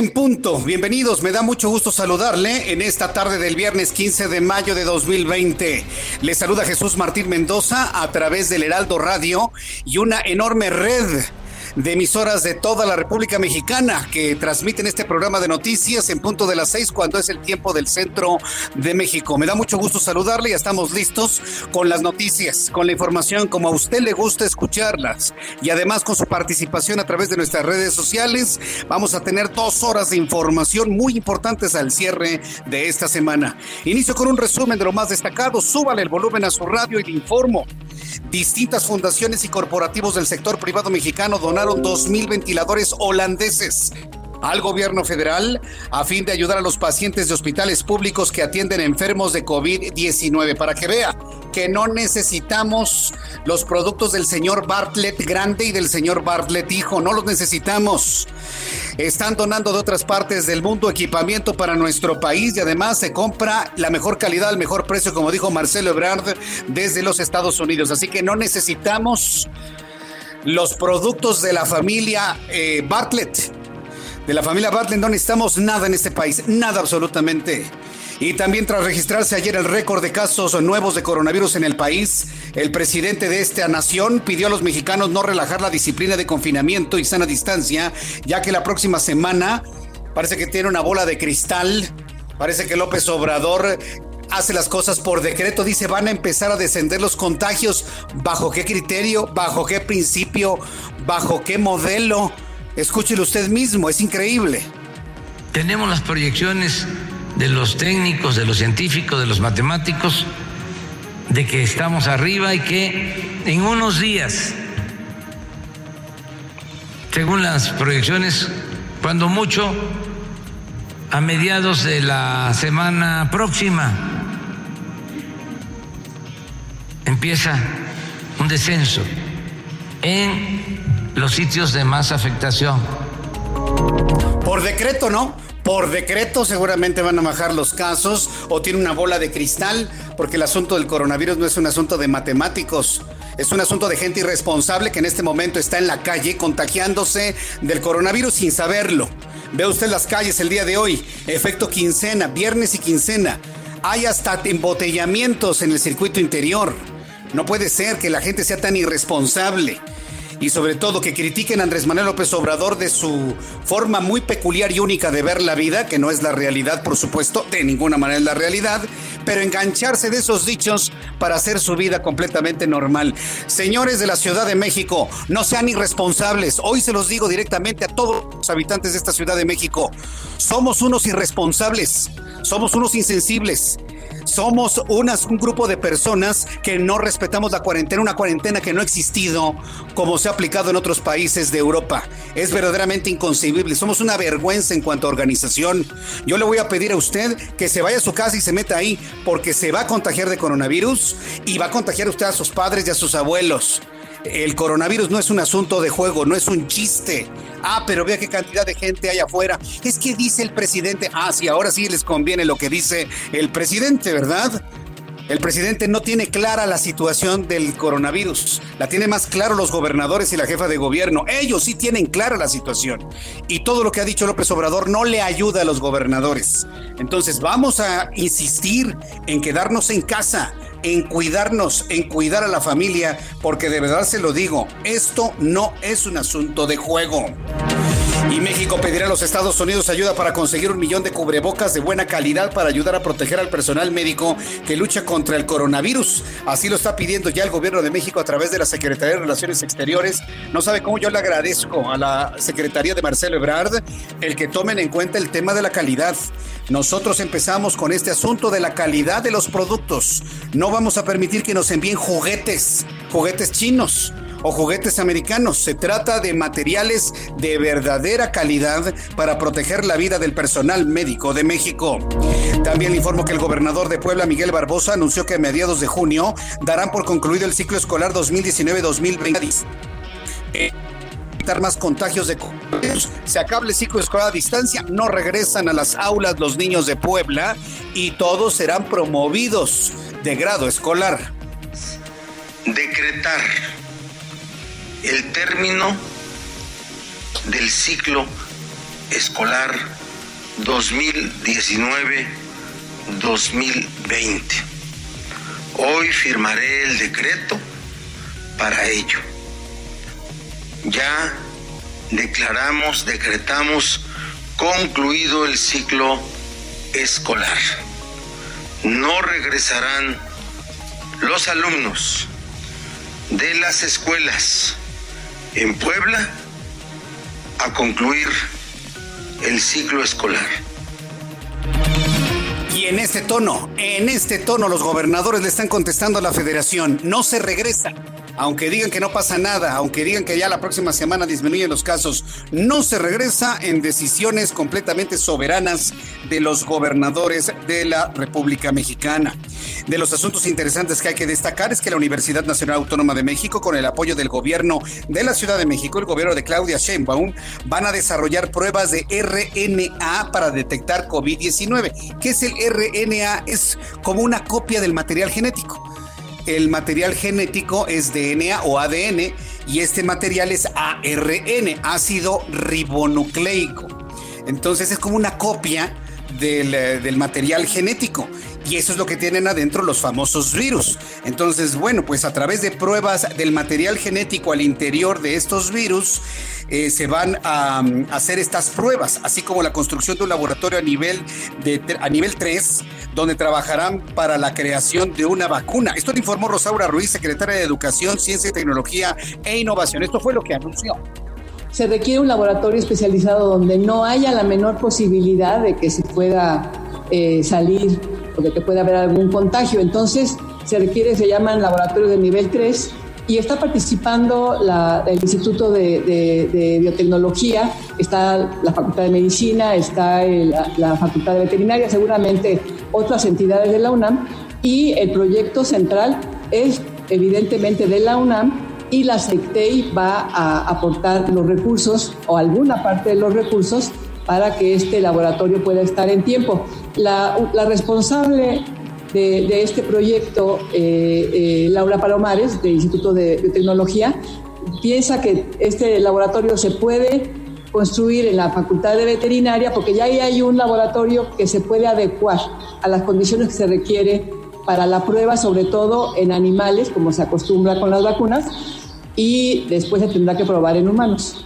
En punto. Bienvenidos, me da mucho gusto saludarle en esta tarde del viernes 15 de mayo de 2020. Le saluda Jesús Martín Mendoza a través del Heraldo Radio y una enorme red de emisoras de toda la República Mexicana que transmiten este programa de noticias en punto de las seis cuando es el tiempo del centro de México. Me da mucho gusto saludarle, ya estamos listos con las noticias, con la información como a usted le gusta escucharlas y además con su participación a través de nuestras redes sociales. Vamos a tener dos horas de información muy importantes al cierre de esta semana. Inicio con un resumen de lo más destacado. Súbale el volumen a su radio y le informo. Distintas fundaciones y corporativos del sector privado mexicano donaron 2.000 ventiladores holandeses al gobierno federal a fin de ayudar a los pacientes de hospitales públicos que atienden enfermos de COVID-19. Para que vea que no necesitamos los productos del señor Bartlett grande y del señor Bartlett hijo, no los necesitamos. Están donando de otras partes del mundo equipamiento para nuestro país y además se compra la mejor calidad al mejor precio, como dijo Marcelo Ebrard, desde los Estados Unidos. Así que no necesitamos los productos de la familia eh, Bartlett. De la familia Bartlett no necesitamos nada en este país, nada absolutamente. Y también tras registrarse ayer el récord de casos nuevos de coronavirus en el país, el presidente de esta nación pidió a los mexicanos no relajar la disciplina de confinamiento y sana distancia, ya que la próxima semana parece que tiene una bola de cristal, parece que López Obrador hace las cosas por decreto, dice van a empezar a descender los contagios, ¿bajo qué criterio? ¿Bajo qué principio? ¿Bajo qué modelo? Escúchelo usted mismo, es increíble. Tenemos las proyecciones de los técnicos, de los científicos, de los matemáticos, de que estamos arriba y que en unos días, según las proyecciones, cuando mucho, a mediados de la semana próxima, empieza un descenso en los sitios de más afectación. Por decreto, ¿no? Por decreto seguramente van a bajar los casos o tiene una bola de cristal, porque el asunto del coronavirus no es un asunto de matemáticos, es un asunto de gente irresponsable que en este momento está en la calle contagiándose del coronavirus sin saberlo. Ve usted las calles el día de hoy, efecto quincena, viernes y quincena. Hay hasta embotellamientos en el circuito interior. No puede ser que la gente sea tan irresponsable y sobre todo que critiquen a Andrés Manuel López Obrador de su forma muy peculiar y única de ver la vida, que no es la realidad, por supuesto, de ninguna manera es la realidad, pero engancharse de esos dichos para hacer su vida completamente normal. Señores de la Ciudad de México, no sean irresponsables. Hoy se los digo directamente a todos los habitantes de esta Ciudad de México. Somos unos irresponsables, somos unos insensibles. Somos unas, un grupo de personas que no respetamos la cuarentena, una cuarentena que no ha existido como se ha aplicado en otros países de Europa. Es verdaderamente inconcebible. Somos una vergüenza en cuanto a organización. Yo le voy a pedir a usted que se vaya a su casa y se meta ahí porque se va a contagiar de coronavirus y va a contagiar usted a sus padres y a sus abuelos. El coronavirus no es un asunto de juego, no es un chiste. Ah, pero vea qué cantidad de gente hay afuera. Es que dice el presidente, ah, sí, ahora sí les conviene lo que dice el presidente, ¿verdad? El presidente no tiene clara la situación del coronavirus. La tiene más claro los gobernadores y la jefa de gobierno. Ellos sí tienen clara la situación. Y todo lo que ha dicho López Obrador no le ayuda a los gobernadores. Entonces vamos a insistir en quedarnos en casa, en cuidarnos, en cuidar a la familia, porque de verdad se lo digo, esto no es un asunto de juego. Y México pedirá a los Estados Unidos ayuda para conseguir un millón de cubrebocas de buena calidad para ayudar a proteger al personal médico que lucha contra el coronavirus. Así lo está pidiendo ya el gobierno de México a través de la Secretaría de Relaciones Exteriores. No sabe cómo yo le agradezco a la Secretaría de Marcelo Ebrard el que tomen en cuenta el tema de la calidad. Nosotros empezamos con este asunto de la calidad de los productos. No vamos a permitir que nos envíen juguetes, juguetes chinos o juguetes americanos. Se trata de materiales de verdadera calidad para proteger la vida del personal médico de México. También informo que el gobernador de Puebla, Miguel Barbosa, anunció que a mediados de junio darán por concluido el ciclo escolar 2019-2020 más contagios de coronavirus. Se acaba el ciclo escolar a distancia, no regresan a las aulas los niños de Puebla y todos serán promovidos de grado escolar. Decretar el término del ciclo escolar 2019-2020. Hoy firmaré el decreto para ello. Ya declaramos, decretamos concluido el ciclo escolar. No regresarán los alumnos de las escuelas en Puebla a concluir el ciclo escolar. Y en este tono, en este tono los gobernadores le están contestando a la federación, no se regresa aunque digan que no pasa nada, aunque digan que ya la próxima semana disminuyen los casos, no se regresa en decisiones completamente soberanas de los gobernadores de la República Mexicana. De los asuntos interesantes que hay que destacar es que la Universidad Nacional Autónoma de México, con el apoyo del gobierno de la Ciudad de México, el gobierno de Claudia Sheinbaum, van a desarrollar pruebas de RNA para detectar COVID-19. ¿Qué es el RNA? Es como una copia del material genético el material genético es DNA o ADN y este material es ARN, ácido ribonucleico. Entonces es como una copia del, eh, del, material genético. Y eso es lo que tienen adentro los famosos virus. Entonces, bueno, pues a través de pruebas del material genético al interior de estos virus, eh, se van a, mm, hacer estas pruebas, así como la construcción de un laboratorio a nivel, de, a nivel 3, donde trabajarán para la creación de una vacuna. Esto lo informó Rosaura Ruiz, secretaria de Educación, Ciencia, Tecnología e Innovación. Esto fue lo que anunció se requiere un laboratorio especializado donde no haya la menor posibilidad de que se pueda eh, salir o de que pueda haber algún contagio. Entonces, se requiere, se llaman laboratorios de nivel 3 y está participando el Instituto de, Biotecnología, está la Facultad de Medicina, está la, Facultad de Veterinaria, seguramente otras entidades de la UNAM, y el proyecto central es evidentemente de la UNAM y la SECTEI va a aportar los recursos o alguna parte de los recursos para que este laboratorio pueda estar en tiempo. La, la responsable de, este proyecto, eh, eh, Laura Palomares, del Instituto de, Tecnología, piensa que este laboratorio se puede construir en la Facultad de Veterinaria porque ya ahí hay un laboratorio que se puede adecuar a las condiciones que se requiere para la prueba, sobre todo en animales, como se acostumbra con las vacunas, y después se tendrá que probar en humanos.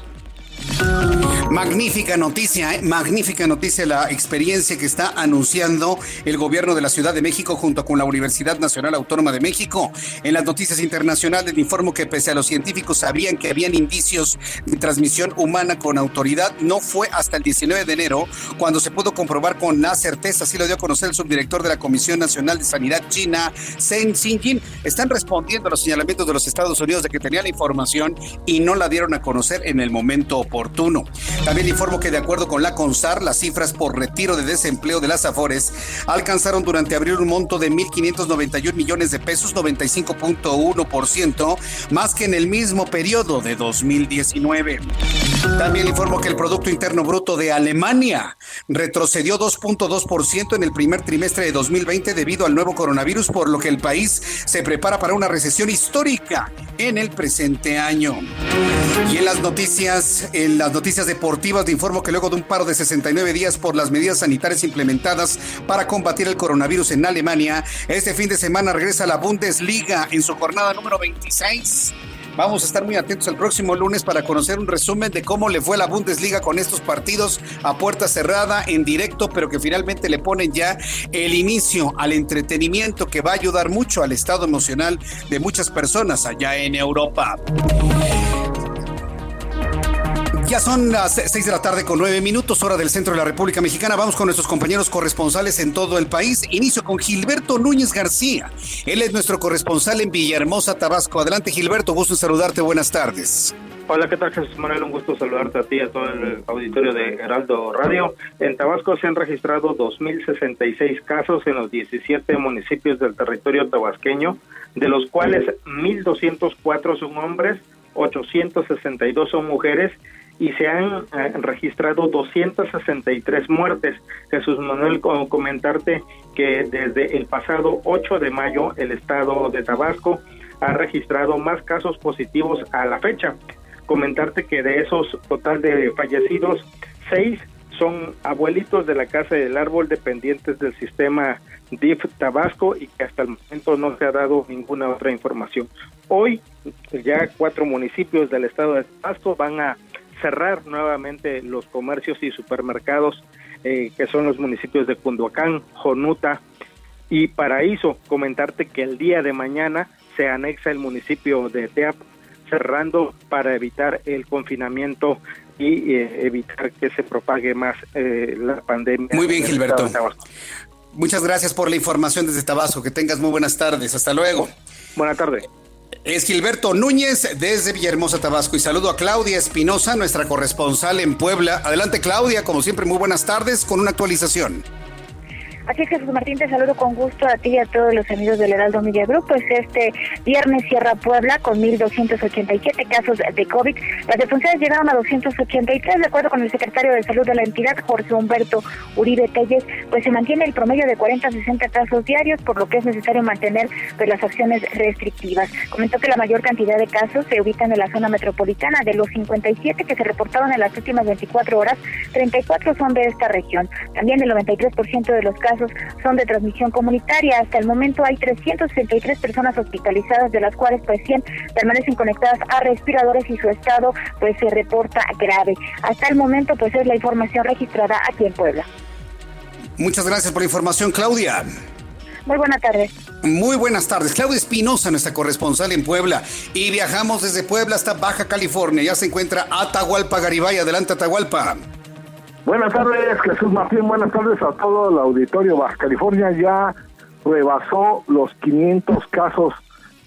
Magnífica noticia, ¿eh? magnífica noticia la experiencia que está anunciando el gobierno de la Ciudad de México junto con la Universidad Nacional Autónoma de México. En las noticias internacionales informo que pese a los científicos sabían que habían indicios de transmisión humana con autoridad, no fue hasta el 19 de enero cuando se pudo comprobar con la certeza, así lo dio a conocer el subdirector de la Comisión Nacional de Sanidad China, Zheng Xinjin. Están respondiendo a los señalamientos de los Estados Unidos de que tenían la información y no la dieron a conocer en el momento oportuno. También informo que de acuerdo con la CONSAR, las cifras por retiro de desempleo de las AFORES alcanzaron durante abril un monto de 1.591 millones de pesos, 95.1%, más que en el mismo periodo de 2019. También informo que el Producto Interno Bruto de Alemania retrocedió 2.2% en el primer trimestre de 2020 debido al nuevo coronavirus, por lo que el país se prepara para una recesión histórica en el presente año. Y en las noticias, en las noticias deportivas, te informo que luego de un paro de 69 días por las medidas sanitarias implementadas para combatir el coronavirus en Alemania, este fin de semana regresa la Bundesliga en su jornada número 26. Vamos a estar muy atentos el próximo lunes para conocer un resumen de cómo le fue la Bundesliga con estos partidos a puerta cerrada, en directo, pero que finalmente le ponen ya el inicio al entretenimiento que va a ayudar mucho al estado emocional de muchas personas allá en Europa. Ya son las seis de la tarde con nueve minutos, hora del centro de la República Mexicana. Vamos con nuestros compañeros corresponsales en todo el país. Inicio con Gilberto Núñez García. Él es nuestro corresponsal en Villahermosa, Tabasco. Adelante, Gilberto. Gusto en saludarte. Buenas tardes. Hola, ¿qué tal Jesús Manuel? Un gusto saludarte a ti y a todo el auditorio de Heraldo Radio. En Tabasco se han registrado 2.066 casos en los 17 municipios del territorio tabasqueño, de los cuales 1.204 son hombres, 862 son mujeres y se han eh, registrado 263 muertes. Jesús Manuel, comentarte que desde el pasado 8 de mayo el estado de Tabasco ha registrado más casos positivos a la fecha. Comentarte que de esos total de fallecidos, seis son abuelitos de la Casa del Árbol dependientes del sistema DIF Tabasco y que hasta el momento no se ha dado ninguna otra información. Hoy ya cuatro municipios del estado de Tabasco van a cerrar nuevamente los comercios y supermercados eh, que son los municipios de Cunduacán, Jonuta y Paraíso. Comentarte que el día de mañana se anexa el municipio de Teap cerrando para evitar el confinamiento y eh, evitar que se propague más eh, la pandemia. Muy bien, Gilberto. Muchas gracias por la información desde Tabasco. Que tengas muy buenas tardes. Hasta luego. Buenas tardes. Es Gilberto Núñez desde Villahermosa, Tabasco. Y saludo a Claudia Espinosa, nuestra corresponsal en Puebla. Adelante, Claudia. Como siempre, muy buenas tardes con una actualización. Así es, Jesús Martín, te saludo con gusto a ti y a todos los amigos del Heraldo Media Group. Pues este viernes cierra Puebla con 1.287 casos de COVID. Las defunciones llegaron a 283, de acuerdo con el secretario de Salud de la entidad, Jorge Humberto Uribe Telles, pues se mantiene el promedio de 40 a 60 casos diarios, por lo que es necesario mantener pues, las acciones restrictivas. Comentó que la mayor cantidad de casos se ubican en la zona metropolitana. De los 57 que se reportaron en las últimas 24 horas, 34 son de esta región. También el 93% de los casos son de transmisión comunitaria. Hasta el momento hay 363 personas hospitalizadas, de las cuales pues 100 permanecen conectadas a respiradores y su estado pues se reporta grave. Hasta el momento pues es la información registrada aquí en Puebla. Muchas gracias por la información, Claudia. Muy buenas tardes. Muy buenas tardes. Claudia Espinosa, nuestra corresponsal en Puebla. Y viajamos desde Puebla hasta Baja California. Ya se encuentra Atahualpa Garibay. Adelante, Atahualpa. Buenas tardes, Jesús Martín. Buenas tardes a todo el auditorio. Baja California ya rebasó los 500 casos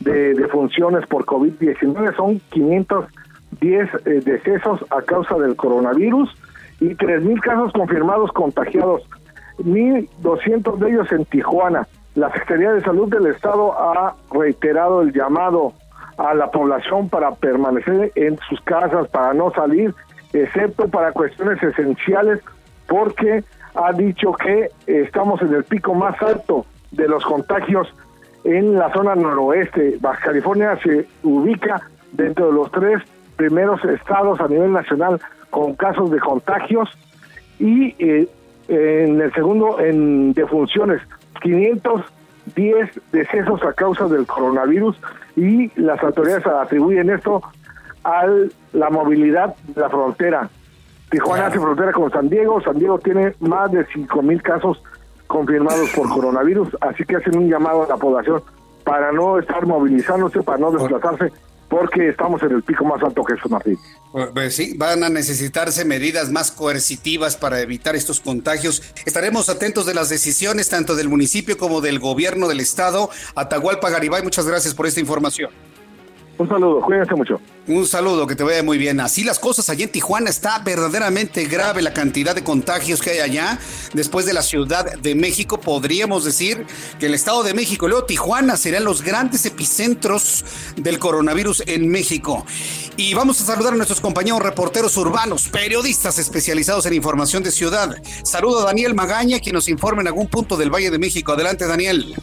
de defunciones por COVID-19. Son 510 eh, decesos a causa del coronavirus y 3.000 casos confirmados contagiados. 1.200 de ellos en Tijuana. La Secretaría de Salud del Estado ha reiterado el llamado a la población para permanecer en sus casas, para no salir excepto para cuestiones esenciales, porque ha dicho que estamos en el pico más alto de los contagios en la zona noroeste. California se ubica dentro de los tres primeros estados a nivel nacional con casos de contagios y eh, en el segundo en defunciones 510 decesos a causa del coronavirus y las autoridades atribuyen esto a la movilidad de la frontera. Tijuana hace frontera con San Diego, San Diego tiene más de cinco mil casos confirmados por coronavirus, así que hacen un llamado a la población para no estar movilizándose, para no desplazarse, porque estamos en el pico más alto que eso, Martín. Pues, pues sí, van a necesitarse medidas más coercitivas para evitar estos contagios. Estaremos atentos de las decisiones tanto del municipio como del gobierno del estado. Atahualpa Garibay, muchas gracias por esta información. Un saludo, cuídense mucho. Un saludo, que te vaya muy bien. Así las cosas allá en Tijuana está verdaderamente grave la cantidad de contagios que hay allá. Después de la Ciudad de México, podríamos decir que el Estado de México luego Tijuana serían los grandes epicentros del coronavirus en México. Y vamos a saludar a nuestros compañeros reporteros urbanos, periodistas especializados en información de ciudad. Saludo a Daniel Magaña, quien nos informa en algún punto del Valle de México. Adelante, Daniel.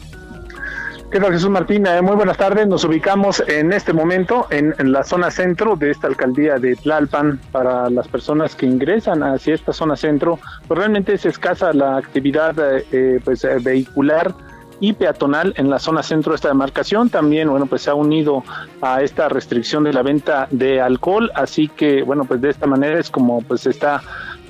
¿Qué Jesús Martín? Eh, muy buenas tardes. Nos ubicamos en este momento en, la zona centro de esta alcaldía de Tlalpan. Para las personas que ingresan hacia esta zona centro, pues realmente es escasa la actividad eh, eh, pues, vehicular y peatonal en la zona centro de esta demarcación. También, bueno, pues se ha unido a esta restricción de la venta de alcohol. Así que, bueno, pues de esta manera es como pues está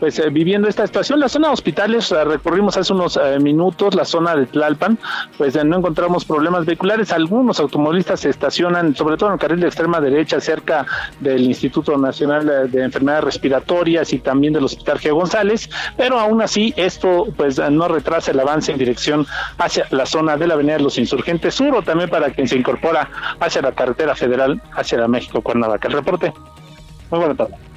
pues eh, viviendo esta situación. La zona de hospitales, recorrimos hace unos eh, minutos la zona de Tlalpan, pues eh, no encontramos problemas vehiculares. Algunos automovilistas se estacionan, sobre todo en el carril de extrema derecha, cerca del Instituto Nacional de Enfermedades Respiratorias y también del Hospital G. González, pero aún así esto pues no retrasa el avance en dirección hacia la zona de la Avenida de los Insurgentes Sur o también para quien se incorpora hacia la carretera federal hacia la México Cuernavaca. El reporte. Muy buena tarde.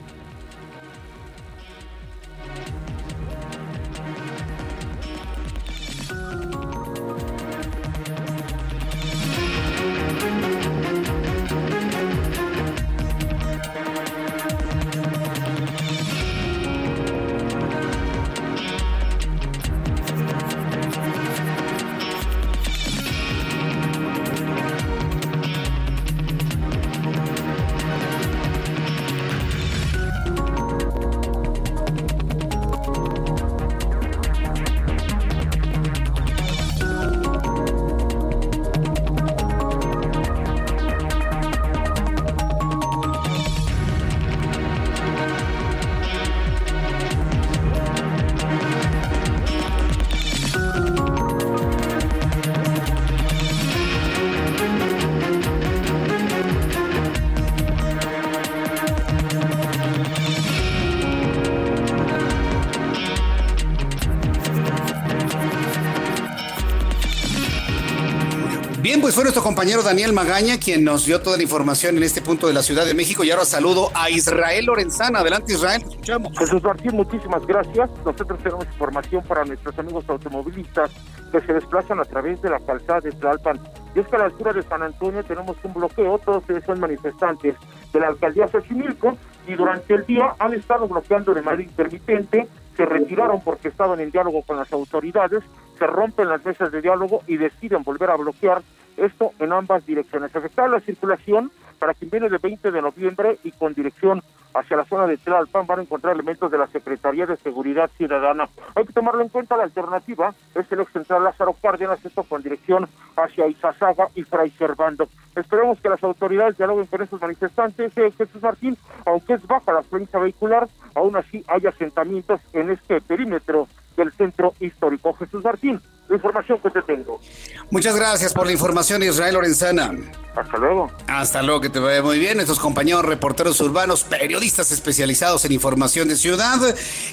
Fue nuestro compañero Daniel Magaña quien nos dio toda la información en este punto de la Ciudad de México. Y ahora saludo a Israel Lorenzana. Adelante, Israel, escuchamos. Jesús Martín, muchísimas gracias. Nosotros tenemos información para nuestros amigos automovilistas que se desplazan a través de la calzada de Tlalpan. Y es que a la altura de San Antonio tenemos un bloqueo, todos ellos son manifestantes de la alcaldía Xochimilco y durante el día han estado bloqueando de manera intermitente se retiraron porque estaban en diálogo con las autoridades, se rompen las mesas de diálogo y deciden volver a bloquear esto en ambas direcciones. Afectar la circulación para quien viene del 20 de noviembre y con dirección hacia la zona de Tlalpan van a encontrar elementos de la Secretaría de Seguridad Ciudadana. Hay que tomarlo en cuenta, la alternativa es el ex central Lázaro Cárdenas, esto con dirección hacia Izazaga y Fray Servando. Esperemos que las autoridades dialoguen con estos manifestantes, eh, Jesús Martín, aunque es baja la afluencia vehicular, aún así hay asentamientos en este perímetro del centro histórico. Jesús Martín, la información que te tengo. Muchas gracias por la información, Israel Lorenzana. Hasta luego. Hasta luego, que te vaya muy bien. Nuestros compañeros reporteros urbanos, periodistas especializados en información de ciudad,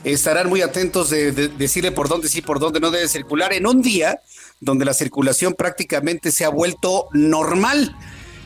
estarán muy atentos de, de decirle por dónde sí, por dónde no debe circular en un día donde la circulación prácticamente se ha vuelto normal.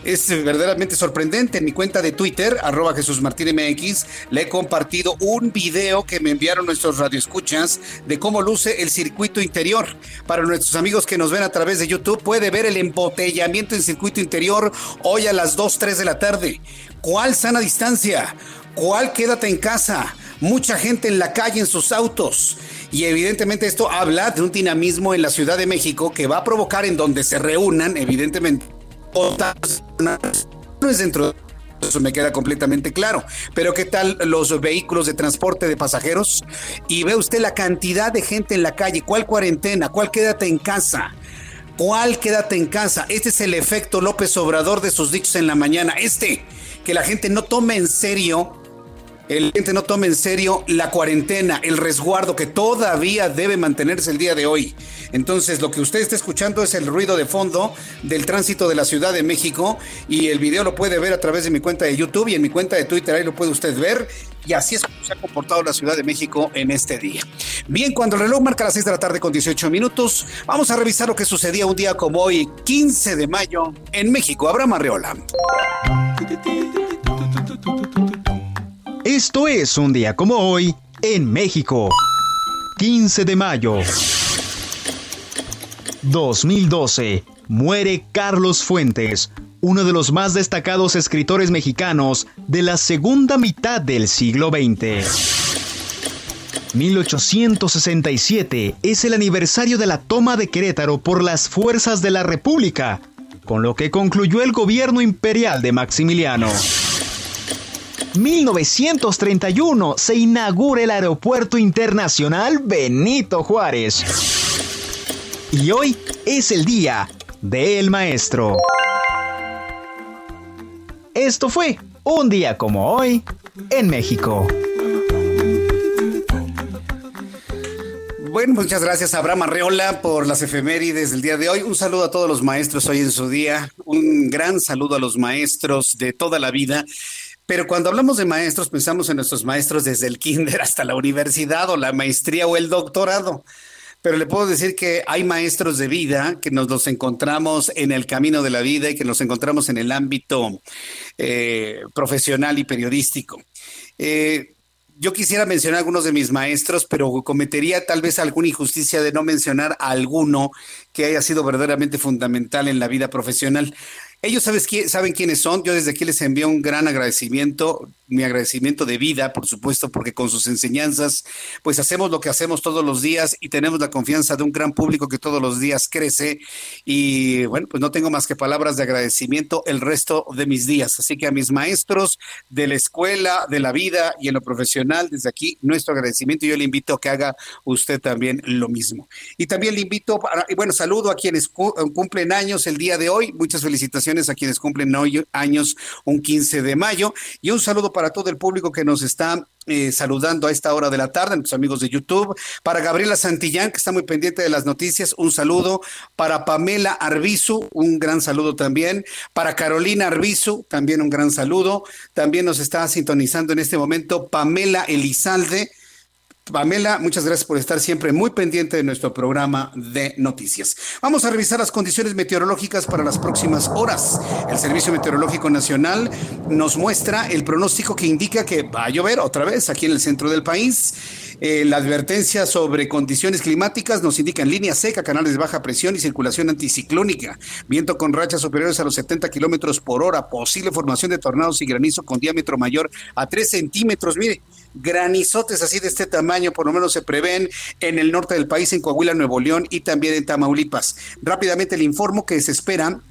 Es verdaderamente sorprendente. En mi cuenta de Twitter, arroba Jesús Martín MX, le he compartido un video que me enviaron nuestros radioescuchas de cómo luce el circuito interior. Para nuestros amigos que nos ven a través de YouTube, puede ver el embotellamiento en circuito interior hoy a las 2, 3 de la tarde. ¿Cuál sana distancia? ¿Cuál quédate en casa? Mucha gente en la calle en sus autos. Y evidentemente esto habla de un dinamismo en la Ciudad de México que va a provocar en donde se reúnan, evidentemente, no es dentro de eso me queda completamente claro. Pero ¿qué tal los vehículos de transporte de pasajeros? Y ve usted la cantidad de gente en la calle. ¿Cuál cuarentena? ¿Cuál quédate en casa? ¿Cuál quédate en casa? Este es el efecto López Obrador de sus dichos en la mañana. Este, que la gente no tome en serio el gente no tome en serio la cuarentena, el resguardo que todavía debe mantenerse el día de hoy. Entonces, lo que usted está escuchando es el ruido de fondo del tránsito de la Ciudad de México y el video lo puede ver a través de mi cuenta de YouTube y en mi cuenta de Twitter, ahí lo puede usted ver. Y así es como se ha comportado la Ciudad de México en este día. Bien, cuando el reloj marca las 6 de la tarde con 18 minutos, vamos a revisar lo que sucedía un día como hoy, 15 de mayo, en México. Abraham Arreola. Esto es un día como hoy en México. 15 de mayo. 2012. Muere Carlos Fuentes, uno de los más destacados escritores mexicanos de la segunda mitad del siglo XX. 1867 es el aniversario de la toma de Querétaro por las fuerzas de la República, con lo que concluyó el gobierno imperial de Maximiliano. 1931 se inaugura el Aeropuerto Internacional Benito Juárez. Y hoy es el día del maestro. Esto fue un día como hoy en México. Bueno, muchas gracias Abraham Arreola por las efemérides del día de hoy. Un saludo a todos los maestros hoy en su día. Un gran saludo a los maestros de toda la vida. Pero cuando hablamos de maestros, pensamos en nuestros maestros desde el kinder hasta la universidad o la maestría o el doctorado. Pero le puedo decir que hay maestros de vida que nos los encontramos en el camino de la vida y que nos encontramos en el ámbito eh, profesional y periodístico. Eh, yo quisiera mencionar algunos de mis maestros, pero cometería tal vez alguna injusticia de no mencionar a alguno que haya sido verdaderamente fundamental en la vida profesional. Ellos sabes saben quiénes son. Yo desde aquí les envío un gran agradecimiento, mi agradecimiento de vida, por supuesto, porque con sus enseñanzas, pues hacemos lo que hacemos todos los días y tenemos la confianza de un gran público que todos los días crece. Y bueno, pues no tengo más que palabras de agradecimiento el resto de mis días. Así que a mis maestros de la escuela, de la vida y en lo profesional, desde aquí nuestro agradecimiento. Yo le invito a que haga usted también lo mismo. Y también le invito, y bueno, saludo a quienes cumplen años el día de hoy. Muchas felicitaciones a quienes cumplen hoy años un 15 de mayo y un saludo para todo el público que nos está eh, saludando a esta hora de la tarde, nuestros amigos de YouTube. Para Gabriela Santillán, que está muy pendiente de las noticias, un saludo. Para Pamela Arbizu, un gran saludo también. Para Carolina Arbizu, también un gran saludo. También nos está sintonizando en este momento Pamela Elizalde. Pamela, muchas gracias por estar siempre muy pendiente de nuestro programa de noticias. Vamos a revisar las condiciones meteorológicas para las próximas horas. El Servicio Meteorológico Nacional nos muestra el pronóstico que indica que va a llover otra vez aquí en el centro del país. Eh, la advertencia sobre condiciones climáticas nos indica en línea seca, canales de baja presión y circulación anticiclónica, viento con rachas superiores a los 70 kilómetros por hora, posible formación de tornados y granizo con diámetro mayor a 3 centímetros. Mire, granizotes así de este tamaño por lo menos se prevén en el norte del país, en Coahuila, Nuevo León y también en Tamaulipas. Rápidamente le informo que se espera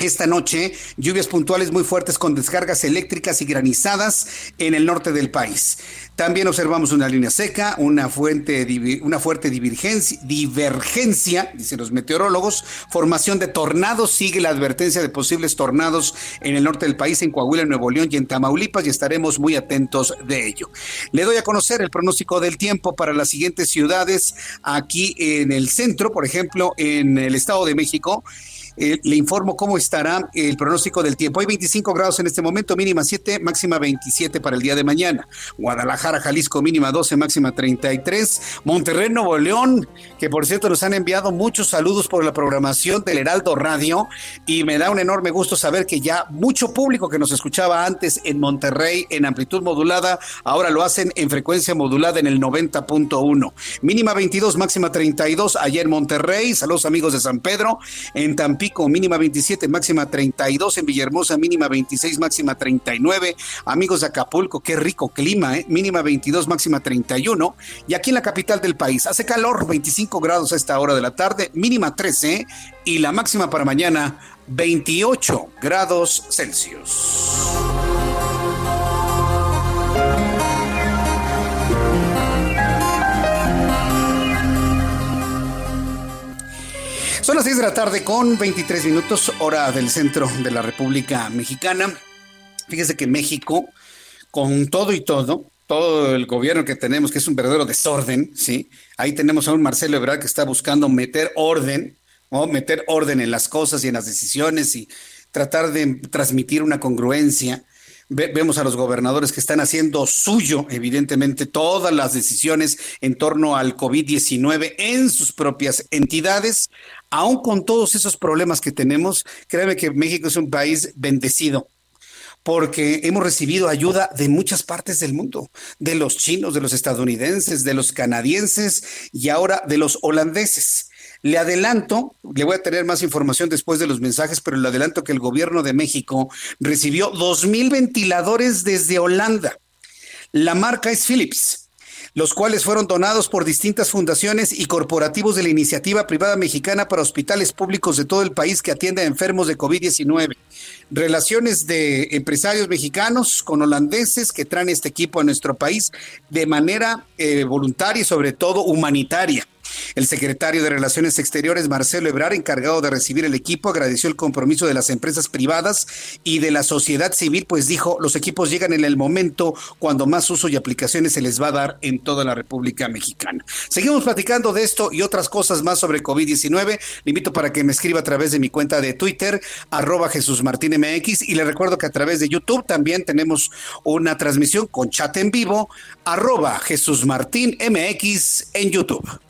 esta noche, lluvias puntuales muy fuertes con descargas eléctricas y granizadas en el norte del país. También observamos una línea seca, una, fuerte divergencia, divergencia, dicen los meteorólogos, formación de tornados, sigue la advertencia de posibles tornados en el norte del país, en Coahuila, Nuevo León y en Tamaulipas, y estaremos muy atentos de ello. Le doy a conocer el pronóstico del tiempo para las siguientes ciudades aquí en el centro, por ejemplo, en el Estado de México. Eh, le informo cómo estará el pronóstico del tiempo. Hay 25 grados en este momento, mínima 7, máxima 27 para el día de mañana. Guadalajara, Jalisco, mínima 12, máxima 33. Monterrey, Nuevo León, que por cierto nos han enviado muchos saludos por la programación del Heraldo Radio y me da un enorme gusto saber que ya mucho público que nos escuchaba antes en Monterrey en amplitud modulada, ahora lo hacen en frecuencia modulada en el 90.1. Mínima 22, máxima 32 allá en Monterrey. Saludos amigos de San Pedro. En Tampico mínima 27, máxima 32, en Villahermosa mínima 26, máxima 39, amigos de Acapulco, qué rico clima, ¿eh? mínima 22, máxima 31, y aquí en la capital del país hace calor, 25 grados a esta hora de la tarde, mínima 13, y la máxima para mañana 28 grados Celsius. Son las 6 de la tarde con 23 minutos, hora del centro de la República Mexicana. Fíjese que México, con todo y todo, todo el gobierno que tenemos, que es un verdadero desorden, ¿sí? Ahí tenemos a un Marcelo Ebrard que está buscando meter orden, o meter orden en las cosas y en las decisiones y tratar de transmitir una congruencia vemos a los gobernadores que están haciendo suyo, evidentemente, todas las decisiones en torno al COVID-19 en sus propias entidades. Aún con todos esos problemas que tenemos, créeme que México es un país bendecido porque hemos recibido ayuda de muchas partes del mundo, de los chinos, de los estadounidenses, de los canadienses y ahora de los holandeses. Le adelanto, le voy a tener más información después de los mensajes, pero le adelanto que el gobierno de México recibió dos mil ventiladores desde Holanda. La marca es Philips los cuales fueron donados por distintas fundaciones y corporativos de la iniciativa privada mexicana para hospitales públicos de todo el país que atienden a enfermos de COVID-19. Relaciones de empresarios mexicanos con holandeses que traen este equipo a nuestro país de manera eh, voluntaria y sobre todo humanitaria. El secretario de Relaciones Exteriores, Marcelo Ebrar, encargado de recibir el equipo, agradeció el compromiso de las empresas privadas y de la sociedad civil, pues dijo, los equipos llegan en el momento cuando más uso y aplicaciones se les va a dar en toda la República Mexicana. Seguimos platicando de esto y otras cosas más sobre COVID-19. Le invito para que me escriba a través de mi cuenta de Twitter, arroba Jesús Martín MX, y le recuerdo que a través de YouTube también tenemos una transmisión con chat en vivo, arroba Jesús Martín MX en YouTube.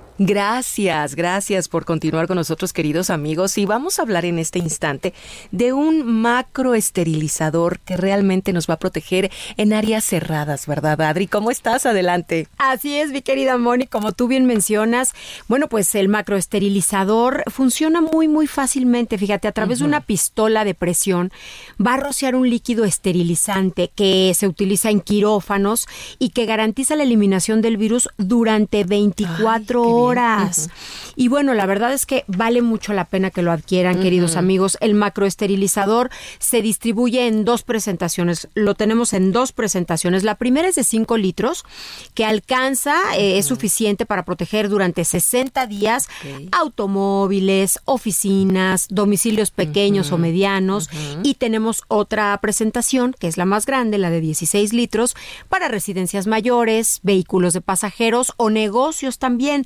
Gracias, gracias por continuar con nosotros, queridos amigos. Y vamos a hablar en este instante de un macroesterilizador que realmente nos va a proteger en áreas cerradas, ¿verdad, Adri? ¿Cómo estás? Adelante. Así es, mi querida Moni, como tú bien mencionas. Bueno, pues el macroesterilizador funciona muy, muy fácilmente. Fíjate, a través de una pistola de presión va a rociar un líquido esterilizante que se utiliza en quirófanos y que garantiza la eliminación del virus durante 24 horas y bueno, la verdad es que vale mucho la pena que lo adquieran, queridos amigos. El macroesterilizador se distribuye en dos presentaciones. Lo tenemos en dos presentaciones. La primera es de 5 litros, que alcanza, eh, es suficiente para proteger durante 60 días automóviles, oficinas, domicilios pequeños o medianos. Y tenemos otra presentación, que es la más grande, la de 16 litros, para residencias mayores, vehículos de pasajeros o negocios también.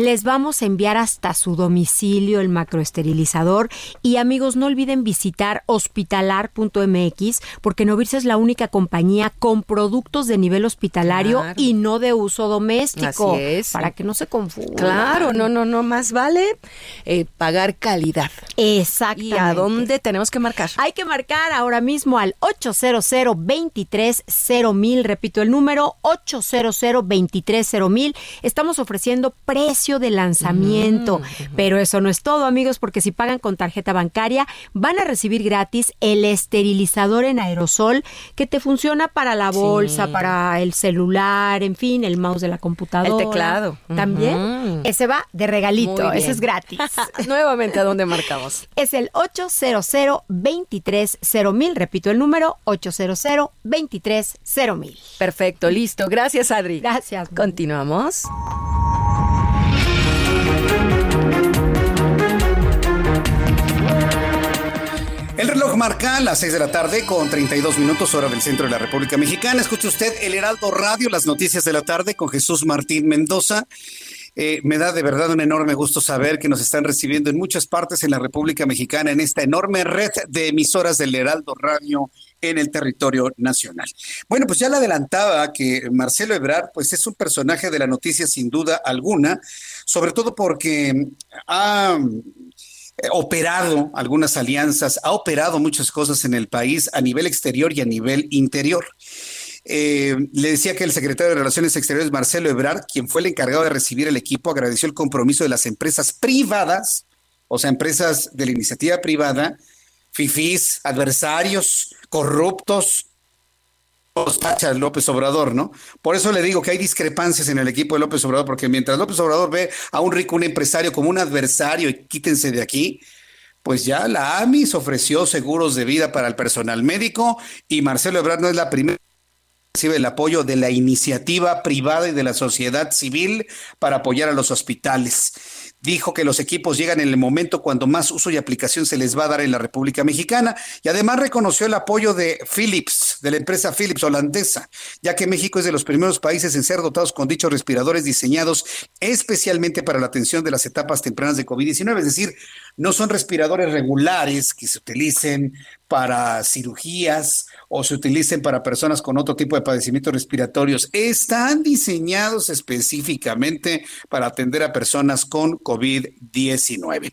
Les vamos a enviar hasta su domicilio el macroesterilizador y amigos no olviden visitar hospitalar.mx porque Novirse es la única compañía con productos de nivel hospitalario y no de uso doméstico. Así es. Para que no se confunda. Claro, no, no, no, más vale eh, pagar calidad. Exactamente. ¿Y a dónde tenemos que marcar? Hay que marcar ahora mismo al 800 23 mil, repito el número 800 23 mil. Estamos ofreciendo precio de lanzamiento. Mm, Pero eso no es todo, amigos, porque si pagan con tarjeta bancaria, van a recibir gratis el esterilizador en aerosol que te funciona para la bolsa, para el celular, en fin, el mouse de la computadora. El teclado. También. Ese va de regalito, ese es gratis. Nuevamente, ¿a dónde marcamos? Es el 800 23 mil. Repito el número, 800 23 mil. Perfecto, listo. Gracias, Adri. Gracias. Continuamos. El reloj marca las 6 de la tarde con 32 minutos hora del centro de la República Mexicana. Escuche usted el Heraldo Radio, las noticias de la tarde con Jesús Martín Mendoza. Eh, me da de verdad un enorme gusto saber que nos están recibiendo en muchas partes en la República Mexicana, en esta enorme red de emisoras del Heraldo Radio en el territorio nacional. Bueno, pues ya le adelantaba que Marcelo Ebrard, pues es un personaje de la noticia sin duda alguna, sobre todo porque ha operado algunas alianzas, ha operado muchas cosas en el país a nivel exterior y a nivel interior. Eh, le decía que el secretario de Relaciones Exteriores, Marcelo Ebrard, quien fue el encargado de recibir el equipo, agradeció el compromiso de las empresas privadas, o sea, empresas de la iniciativa privada, FIFIs, adversarios, corruptos, tacha López Obrador, ¿no? Por eso le digo que hay discrepancias en el equipo de López Obrador, porque mientras López Obrador ve a un rico, un empresario como un adversario y quítense de aquí, pues ya la AMIS ofreció seguros de vida para el personal médico y Marcelo Ebrard no es la primera que recibe el apoyo de la iniciativa privada y de la sociedad civil para apoyar a los hospitales. Dijo que los equipos llegan en el momento cuando más uso y aplicación se les va a dar en la República Mexicana y además reconoció el apoyo de Philips de la empresa Philips holandesa, ya que México es de los primeros países en ser dotados con dichos respiradores diseñados especialmente para la atención de las etapas tempranas de COVID-19, es decir, no son respiradores regulares que se utilicen para cirugías o se utilicen para personas con otro tipo de padecimientos respiratorios. Están diseñados específicamente para atender a personas con COVID-19.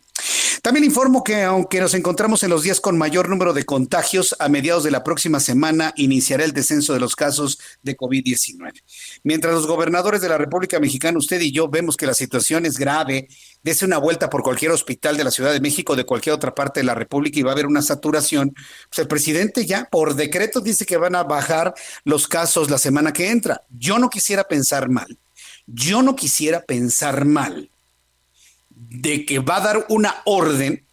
También informo que aunque nos encontramos en los días con mayor número de contagios, a mediados de la próxima semana iniciará el descenso de los casos de COVID-19. Mientras los gobernadores de la República Mexicana, usted y yo, vemos que la situación es grave, dese una vuelta por cualquier hospital de la Ciudad de México de cualquier otra parte de la República y va a haber una saturación, pues el presidente ya por decreto dice que van a bajar los casos la semana que entra. Yo no quisiera pensar mal. Yo no quisiera pensar mal de que va a dar una orden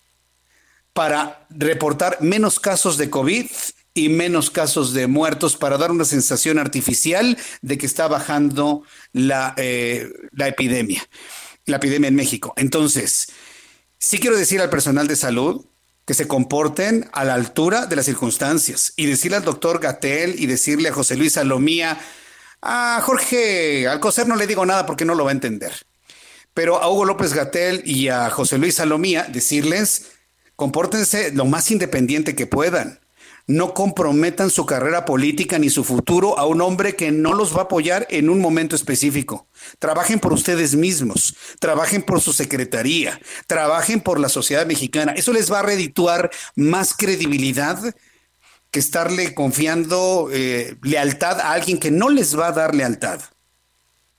para reportar menos casos de COVID y menos casos de muertos para dar una sensación artificial de que está bajando la, eh, la epidemia, la epidemia en México. Entonces, sí quiero decir al personal de salud que se comporten a la altura de las circunstancias y decirle al doctor Gatel y decirle a José Luis Salomía, a Jorge Alcocer no le digo nada porque no lo va a entender pero a Hugo López Gatel y a José Luis Salomía decirles, compórtense lo más independiente que puedan. No comprometan su carrera política ni su futuro a un hombre que no los va a apoyar en un momento específico. Trabajen por ustedes mismos, trabajen por su secretaría, trabajen por la sociedad mexicana. Eso les va a redituar más credibilidad que estarle confiando eh, lealtad a alguien que no les va a dar lealtad.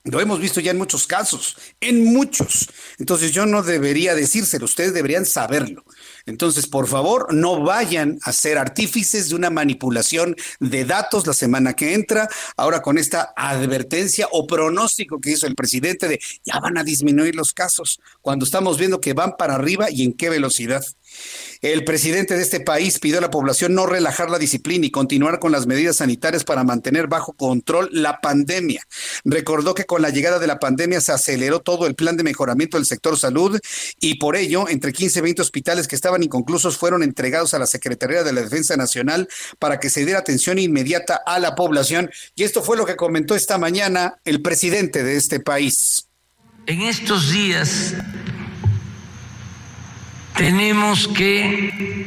Lo hemos visto ya en muchos casos, en muchos. Entonces yo no debería decírselo, ustedes deberían saberlo. Entonces, por favor, no vayan a ser artífices de una manipulación de datos la semana que entra, ahora con esta advertencia o pronóstico que hizo el presidente de ya van a disminuir los casos, cuando estamos viendo que van para arriba y en qué velocidad. El presidente de este país pidió a la población no relajar la disciplina y continuar con las medidas sanitarias para mantener bajo control la pandemia. Recordó que con la llegada de la pandemia se aceleró todo el plan de mejoramiento del sector salud y por ello, entre 15 y 20 hospitales que estaban inconclusos fueron entregados a la Secretaría de la Defensa Nacional para que se diera atención inmediata a la población. Y esto fue lo que comentó esta mañana el presidente de este país. En estos días tenemos que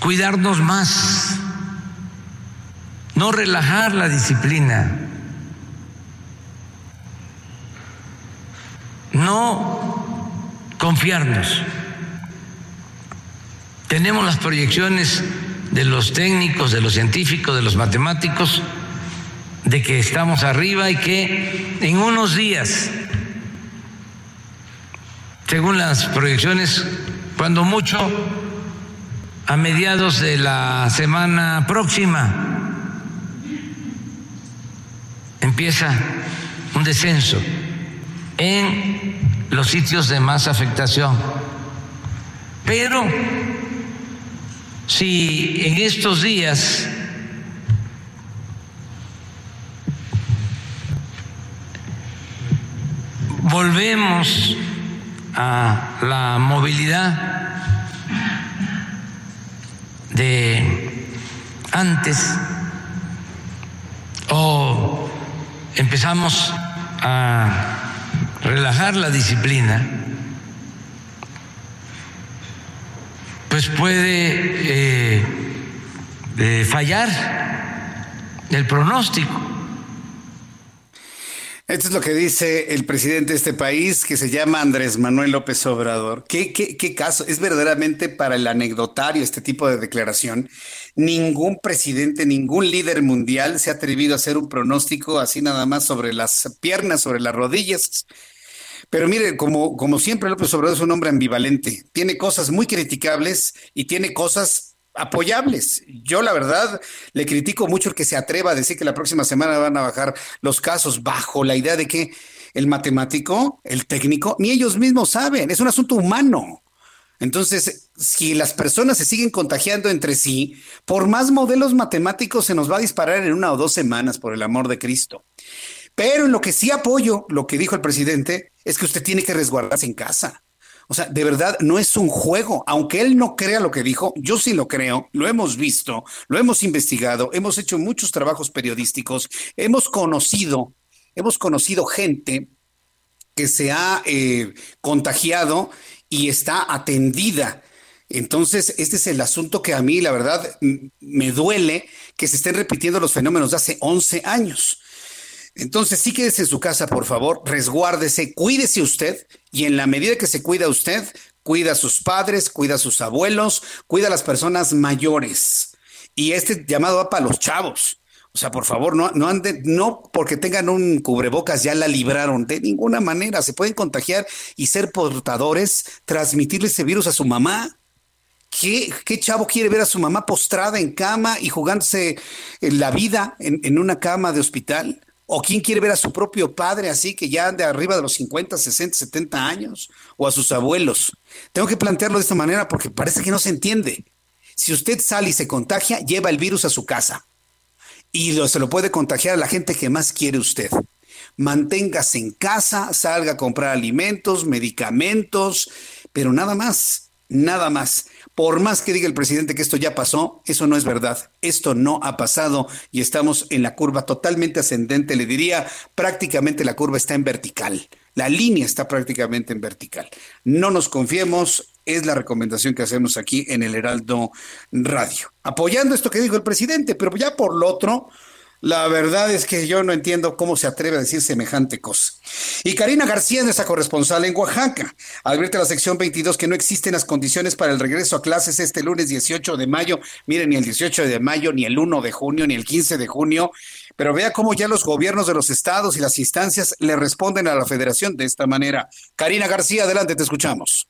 cuidarnos más, no relajar la disciplina, no confiarnos. Tenemos las proyecciones de los técnicos, de los científicos, de los matemáticos, de que estamos arriba y que en unos días según las proyecciones, cuando mucho a mediados de la semana próxima empieza un descenso en los sitios de más afectación. Pero si en estos días volvemos a la movilidad de antes o empezamos a relajar la disciplina, pues puede eh, fallar el pronóstico. Esto es lo que dice el presidente de este país, que se llama Andrés Manuel López Obrador. ¿Qué, caso? Es verdaderamente para el anecdotario este tipo de declaración. Ningún presidente, ningún líder mundial se ha atrevido a hacer un pronóstico así nada más sobre las piernas, sobre las rodillas. Pero mire, como, como siempre López Obrador es un hombre ambivalente. Tiene cosas muy criticables y tiene cosas apoyables. Yo la verdad le critico mucho el que se atreva a decir que la próxima semana van a bajar los casos bajo la idea de que el matemático, el técnico, ni ellos mismos saben, es un asunto humano. Entonces, si las personas se siguen contagiando entre sí, por más modelos matemáticos se nos va a disparar en una o dos semanas, por el amor de Cristo. Pero en lo que sí apoyo, lo que dijo el presidente, es que usted tiene que resguardarse en casa. O sea, de verdad no es un juego. Aunque él no crea lo que dijo, yo sí lo creo, lo hemos visto, lo hemos investigado, hemos hecho muchos trabajos periodísticos, hemos conocido, hemos conocido gente que se ha eh, contagiado y está atendida. Entonces, este es el asunto que a mí, la verdad, me duele que se estén repitiendo los fenómenos de hace 11 años. Entonces, sí quédese en su casa, por favor, resguárdese, cuídese usted y en la medida que se cuida usted, cuida a sus padres, cuida a sus abuelos, cuida a las personas mayores. Y este llamado va para los chavos. O sea, por favor, no, no anden, no porque tengan un cubrebocas ya la libraron. De ninguna manera se pueden contagiar y ser portadores, transmitirle ese virus a su mamá. ¿Qué, ¿Qué, chavo quiere ver a su mamá postrada en cama y jugándose la vida en una cama de hospital? ¿O quién quiere ver a su propio padre así que ya ande arriba de los 50, 60, 70 años? ¿O a sus abuelos? Tengo que plantearlo de esta manera porque parece que no se entiende. Si usted sale y se contagia, lleva el virus a su casa. Y se lo puede contagiar a la gente que más quiere usted. Manténgase en casa, salga a comprar alimentos, medicamentos, pero nada más, nada más. Por más que diga el presidente que esto ya pasó, eso no es verdad. Esto no ha pasado y estamos en la curva totalmente ascendente. Le diría, prácticamente la curva está en vertical. La línea está prácticamente en vertical. No nos confiemos, es la recomendación que hacemos aquí en el Heraldo Radio. Apoyando esto que dijo el presidente, pero ya por lo otro, la verdad es que yo no entiendo cómo se atreve a decir semejante cosa. Y Karina García, nuestra corresponsal en Oaxaca, advierte a la sección 22 que no existen las condiciones para el regreso a clases este lunes 18 de mayo. Miren, ni el 18 de mayo, ni el 1 de junio, ni el 15 de junio. Pero vea cómo ya los gobiernos de los estados y las instancias le responden a la federación de esta manera. Karina García, adelante, te escuchamos.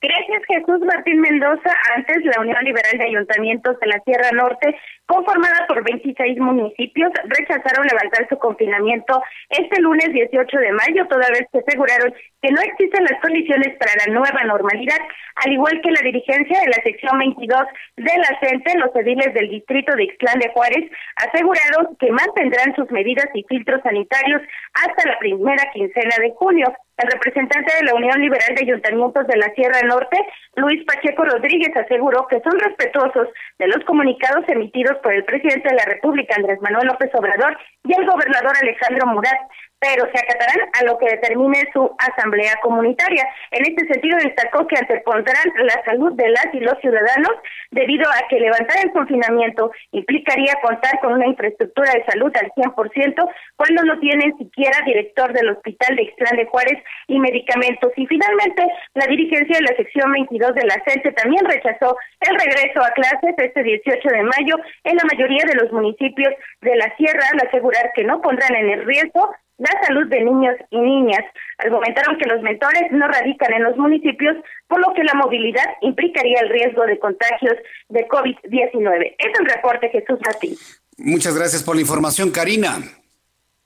Gracias Jesús Martín Mendoza. Antes la Unión Liberal de Ayuntamientos de la Sierra Norte conformada por 26 municipios, rechazaron levantar su confinamiento este lunes 18 de mayo, toda vez que aseguraron que no existen las condiciones para la nueva normalidad, al igual que la dirigencia de la sección 22 de la CENTE, los ediles del distrito de Ixtlán de Juárez aseguraron que mantendrán sus medidas y filtros sanitarios hasta la primera quincena de junio. El representante de la Unión Liberal de Ayuntamientos de la Sierra Norte, Luis Pacheco Rodríguez, aseguró que son respetuosos de los comunicados emitidos por el presidente de la República, Andrés Manuel López Obrador, y el gobernador Alejandro Murat, pero se acatarán a lo que determine su asamblea comunitaria. En este sentido, destacó que antepondrán la salud de las y los ciudadanos debido a que levantar el confinamiento implicaría contar con una infraestructura de salud al 100% cuando no tienen siquiera director del Hospital de Ixtlán de Juárez y medicamentos. Y finalmente, la dirigencia de la sección 22 de la CENTE también rechazó el regreso a clases este 18 de mayo en la mayoría de los municipios de la Sierra al asegurar que no pondrán en el riesgo la salud de niños y niñas. Argumentaron que los mentores no radican en los municipios, por lo que la movilidad implicaría el riesgo de contagios de COVID-19. Es un reporte Jesús Martín. Muchas gracias por la información, Karina.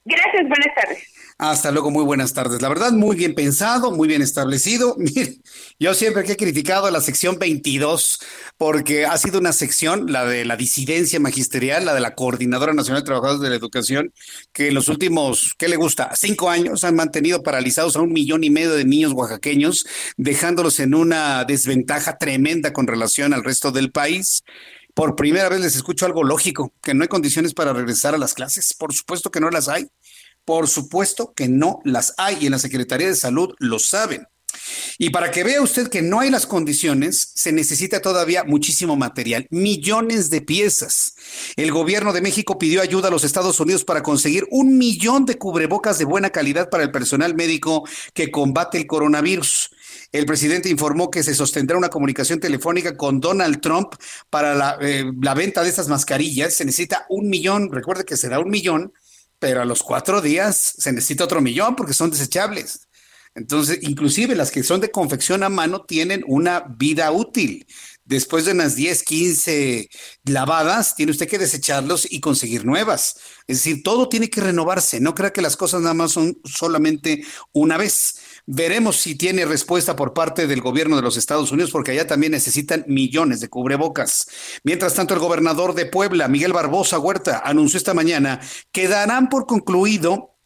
Gracias, buenas tardes. Hasta luego, muy buenas tardes. La verdad, muy bien pensado, muy bien establecido. yo siempre que he criticado a la sección 22, porque ha sido una sección, la de la disidencia magisterial, la de la Coordinadora Nacional de Trabajadores de la Educación, que en los últimos, ¿qué le gusta? Cinco años han mantenido paralizados a un millón y medio de niños oaxaqueños, dejándolos en una desventaja tremenda con relación al resto del país por primera vez les escucho algo lógico, que no hay condiciones para regresar a las clases. Por supuesto que no las hay. Por supuesto que no las hay y en la Secretaría de Salud lo saben. Y para que vea usted que no hay las condiciones, se necesita todavía muchísimo material, millones de piezas. El gobierno de México pidió ayuda a los Estados Unidos para conseguir un millón de cubrebocas de buena calidad para el personal médico que combate el coronavirus. El presidente informó que se sostendrá una comunicación telefónica con Donald Trump para la, eh, la venta de estas mascarillas. Se necesita un millón, recuerde que será un millón pero a los cuatro días se necesita otro millón porque son desechables. Entonces, inclusive las que son de confección a mano tienen una vida útil. Después de unas 10, 15 lavadas, tiene usted que desecharlos y conseguir nuevas. Es decir, todo tiene que renovarse. No crea que las cosas nada más son solamente una vez. Veremos si tiene respuesta por parte del gobierno de los Estados Unidos, porque allá también necesitan millones de cubrebocas. Mientras tanto, el gobernador de Puebla, Miguel Barbosa Huerta, anunció esta mañana que darán por concluido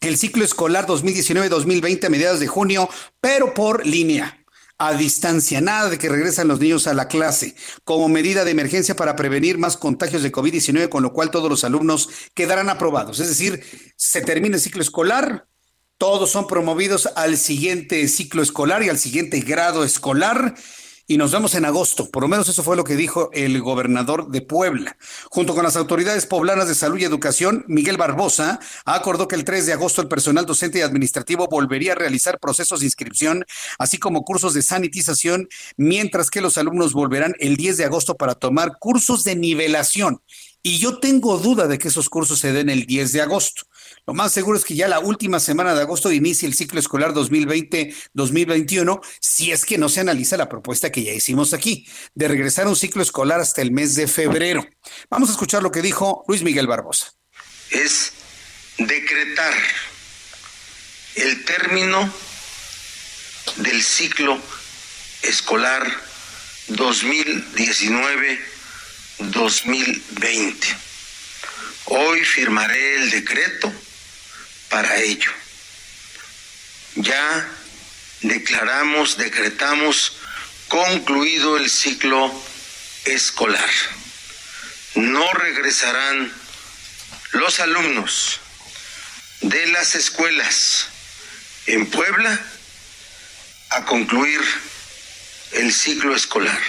el ciclo escolar 2019-2020 a mediados de junio, pero por línea. a distancia, nada de que regresan los niños a la clase, como medida de emergencia para prevenir más contagios de COVID-19, con lo cual todos los alumnos quedarán aprobados. Es decir, se termina el ciclo escolar, todos son promovidos al siguiente ciclo escolar y al siguiente grado escolar y nos vemos en agosto. Por lo menos eso fue lo que dijo el gobernador de Puebla. Junto con las autoridades poblanas de salud y educación, Miguel Barbosa acordó que el 3 de agosto el personal docente y administrativo volvería a realizar procesos de inscripción, así como cursos de sanitización, mientras que los alumnos volverán el 10 de agosto para tomar cursos de nivelación. Y yo tengo duda de que esos cursos se den el 10 de agosto. Lo más seguro es que ya la última semana de agosto inicie el ciclo escolar 2020-2021, si es que no se analiza la propuesta que ya hicimos aquí, de regresar a un ciclo escolar hasta el mes de febrero. Vamos a escuchar lo que dijo Luis Miguel Barbosa. Es decretar el término del ciclo escolar 2019-2020. Hoy firmaré el decreto para ello. Ya declaramos, decretamos concluido el ciclo escolar. No regresarán los alumnos de las escuelas en Puebla a concluir el ciclo escolar.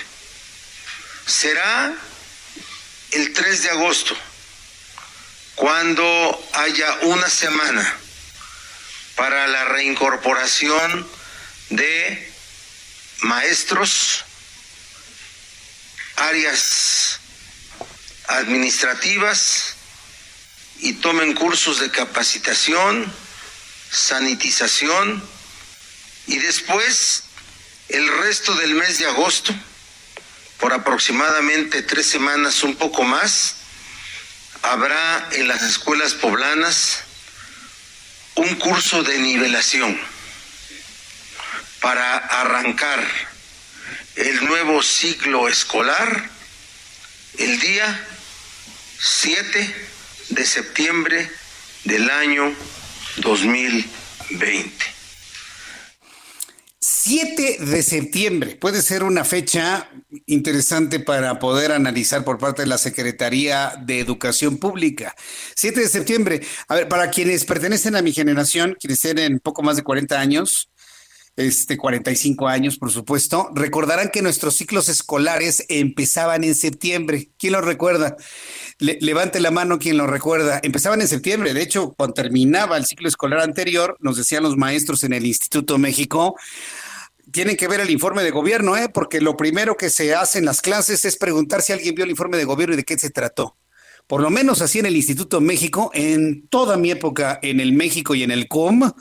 Será el 3 de agosto cuando haya una semana para la reincorporación de maestros, áreas administrativas y tomen cursos de capacitación, sanitización y después el resto del mes de agosto, por aproximadamente tres semanas, un poco más, habrá en las escuelas poblanas un curso de nivelación para arrancar el nuevo ciclo escolar el día 7 de septiembre del año 2020. 7 de septiembre puede ser una fecha interesante para poder analizar por parte de la Secretaría de Educación Pública. 7 de septiembre. A ver, para quienes pertenecen a mi generación, quienes tienen poco más de 40 años, este 45 años, por supuesto, recordarán que nuestros ciclos escolares empezaban en septiembre. ¿Quién lo recuerda? levante la mano quien lo recuerda. Empezaban en septiembre. De hecho, cuando terminaba el ciclo escolar anterior, nos decían los maestros en el Instituto México, tienen que ver el informe de gobierno, ¿eh? porque lo primero que se hace en las clases es preguntar si alguien vio el informe de gobierno y de qué se trató. Por lo menos así en el Instituto México, en toda mi época en el México y en el COM,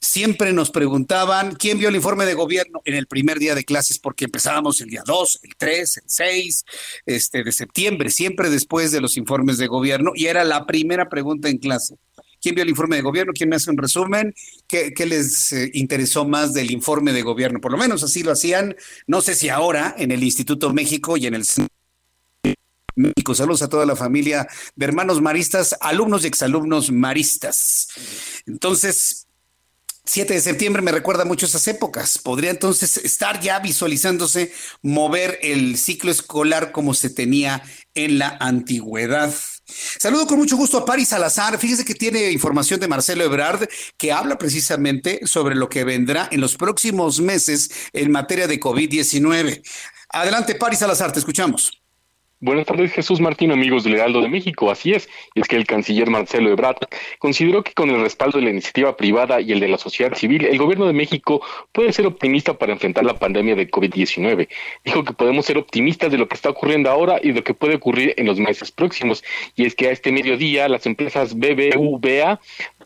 siempre nos preguntaban quién vio el informe de gobierno en el primer día de clases, porque empezábamos el día 2, el 3, el 6 este, de septiembre, siempre después de los informes de gobierno, y era la primera pregunta en clase. ¿Quién vio el informe de gobierno? ¿Quién me hace un resumen? ¿Qué, les eh, interesó más del informe de gobierno? Por lo menos así lo hacían, no sé si ahora en el Instituto México y en el México. Saludos a toda la familia de hermanos maristas, alumnos y exalumnos maristas. Entonces, 7 de septiembre me recuerda mucho esas épocas. Podría entonces estar ya visualizándose mover el ciclo escolar como se tenía en la antigüedad. Saludo con mucho gusto a Paris Salazar. Fíjese que tiene información de Marcelo Ebrard que habla precisamente sobre lo que vendrá en los próximos meses en materia de COVID-19. Adelante, Paris Salazar, te escuchamos. Buenas tardes, Jesús Martín, amigos del Heraldo de México. Así es, y es que el canciller Marcelo Ebrard consideró que con el respaldo de la iniciativa privada y el de la sociedad civil, el gobierno de México puede ser optimista para enfrentar la pandemia de COVID-19. Dijo que podemos ser optimistas de lo que está ocurriendo ahora y de lo que puede ocurrir en los meses próximos. Y es que a este mediodía las empresas BBVA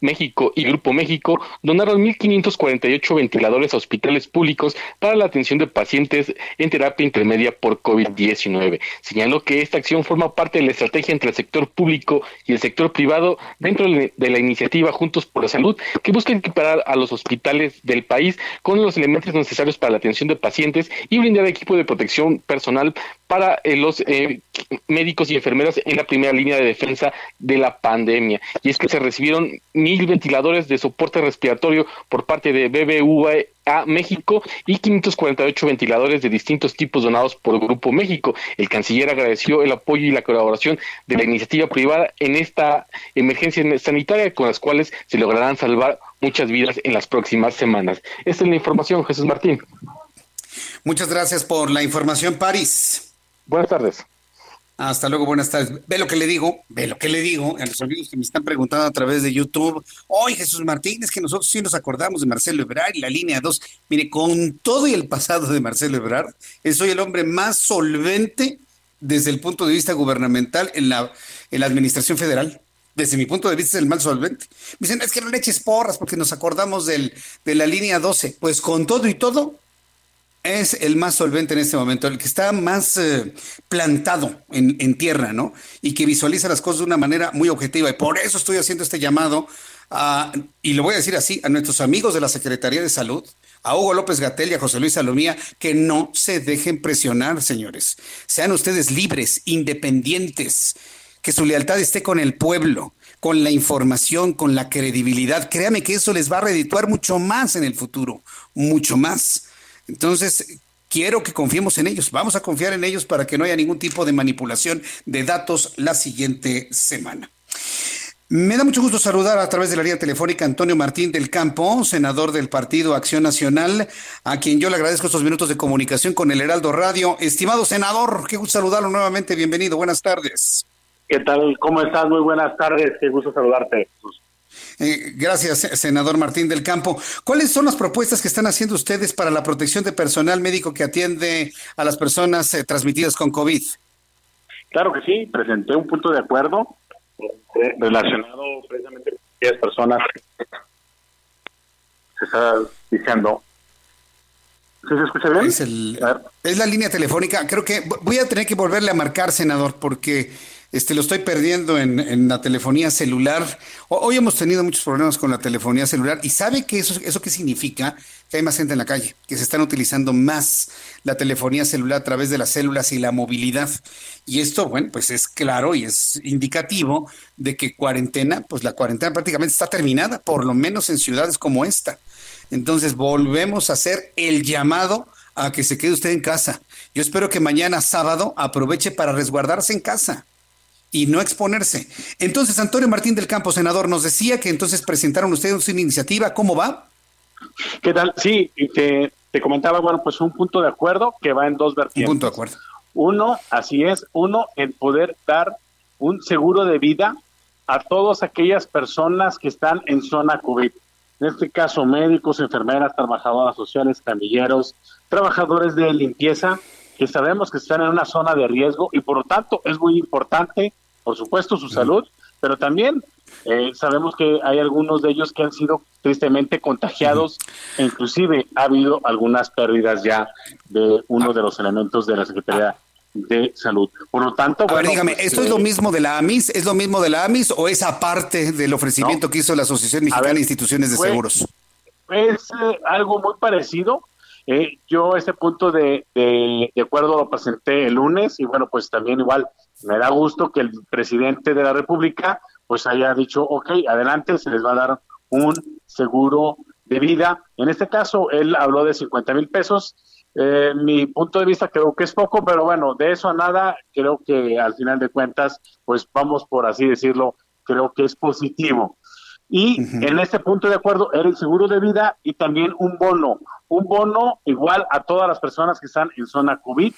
México y Grupo México donaron 1.548 ventiladores a hospitales públicos para la atención de pacientes en terapia intermedia por COVID-19. Señaló que esta acción forma parte de la estrategia entre el sector público y el sector privado dentro de la iniciativa Juntos por la Salud, que busca equiparar a los hospitales del país con los elementos necesarios para la atención de pacientes y brindar equipo de protección personal para eh, los eh, médicos y enfermeras en la primera línea de defensa de la pandemia. Y es que se recibieron mil ventiladores de soporte respiratorio por parte de BBVA México y 548 ventiladores de distintos tipos donados por Grupo México. El canciller agradeció el apoyo y la colaboración de la iniciativa privada en esta emergencia sanitaria con las cuales se lograrán salvar muchas vidas en las próximas semanas. Esta es la información, Jesús Martín. Muchas gracias por la información, París. Buenas tardes. Hasta luego, buenas tardes. Ve lo que le digo, ve lo que le digo a los amigos que me están preguntando a través de YouTube. Hoy Jesús Martínez, que nosotros sí nos acordamos de Marcelo Ebrard y la línea 2. Mire, con todo y el pasado de Marcelo Ebrard, soy el hombre más solvente desde el punto de vista gubernamental en la, en la administración federal. Desde mi punto de vista es el más solvente. Me dicen, es que no le eches porras porque nos acordamos del, de la línea 12. Pues con todo y todo, es el más solvente en este momento, el que está más eh, plantado en, tierra, ¿no? Y que visualiza las cosas de una manera muy objetiva. Y por eso estoy haciendo este llamado, a, y lo voy a decir así, a nuestros amigos de la Secretaría de Salud, a Hugo López Gatel y a José Luis Salomía, que no se dejen presionar, señores. Sean ustedes libres, independientes, que su lealtad esté con el pueblo, con la información, con la credibilidad. Créame que eso les va a redituar mucho más en el futuro, mucho más. Entonces, quiero que confiemos en ellos. Vamos a confiar en ellos para que no haya ningún tipo de manipulación de datos la siguiente semana. Me da mucho gusto saludar a través de la línea telefónica Antonio Martín del Campo, senador del Partido Acción Nacional, a quien yo le agradezco estos minutos de comunicación con el Heraldo Radio. Estimado senador, qué gusto saludarlo nuevamente. Bienvenido. Buenas tardes. ¿Qué tal? ¿Cómo estás? Muy buenas tardes. Qué gusto saludarte. Eh, gracias, senador Martín del Campo. ¿Cuáles son las propuestas que están haciendo ustedes para la protección de personal médico que atiende a las personas eh, transmitidas con COVID? Claro que sí, presenté un punto de acuerdo eh, relacionado precisamente con aquellas personas se está diciendo. ¿Sí se escucha bien? Es, es la línea telefónica. Creo que voy a tener que volverle a marcar, senador, porque este, lo estoy perdiendo en, la telefonía celular. Hoy hemos tenido muchos problemas con la telefonía celular y ¿sabe qué eso, eso qué significa? Que hay más gente en la calle, que se están utilizando más la telefonía celular a través de las células y la movilidad. Y esto, bueno, pues es claro y es indicativo de que cuarentena, pues la cuarentena prácticamente está terminada, por lo menos en ciudades como esta. Entonces volvemos a hacer el llamado a que se quede usted en casa. Yo espero que mañana sábado aproveche para resguardarse en casa y no exponerse. Entonces, Antonio Martín del Campo, senador, nos decía que entonces presentaron ustedes una iniciativa. ¿Cómo va? ¿Qué tal? Sí, te, te comentaba, bueno, pues un punto de acuerdo que va en dos vertientes. Un punto de acuerdo. Uno, así es, uno, en poder dar un seguro de vida a todas aquellas personas que están en zona COVID. En este caso, médicos, enfermeras, trabajadoras sociales, camilleros, trabajadores de limpieza, que sabemos que están en una zona de riesgo y por lo tanto es muy importante por supuesto su salud, pero también eh, sabemos que hay algunos de ellos que han sido tristemente contagiados e inclusive ha habido algunas pérdidas ya de uno de los elementos de la Secretaría de Salud. Por lo tanto, bueno, dígame, pues, ¿esto es lo eh, mismo de la AMIS? ¿Es lo mismo de la AMIS o es aparte del ofrecimiento que hizo la Asociación Mexicana de Instituciones de Seguros? Es eh, algo muy parecido. yo este punto de, de, de acuerdo lo presenté el lunes y bueno, pues también igual me da gusto que el presidente de la República pues haya dicho, ok, adelante, se les va a dar un seguro de vida. En este caso, él habló de 50 mil pesos. Eh, mi punto de vista creo que es poco, pero bueno, de eso a nada, creo que al final de cuentas, pues vamos por así decirlo, creo que es positivo. Y en este punto de acuerdo era el seguro de vida y también un bono, un bono igual a todas las personas que están en zona COVID,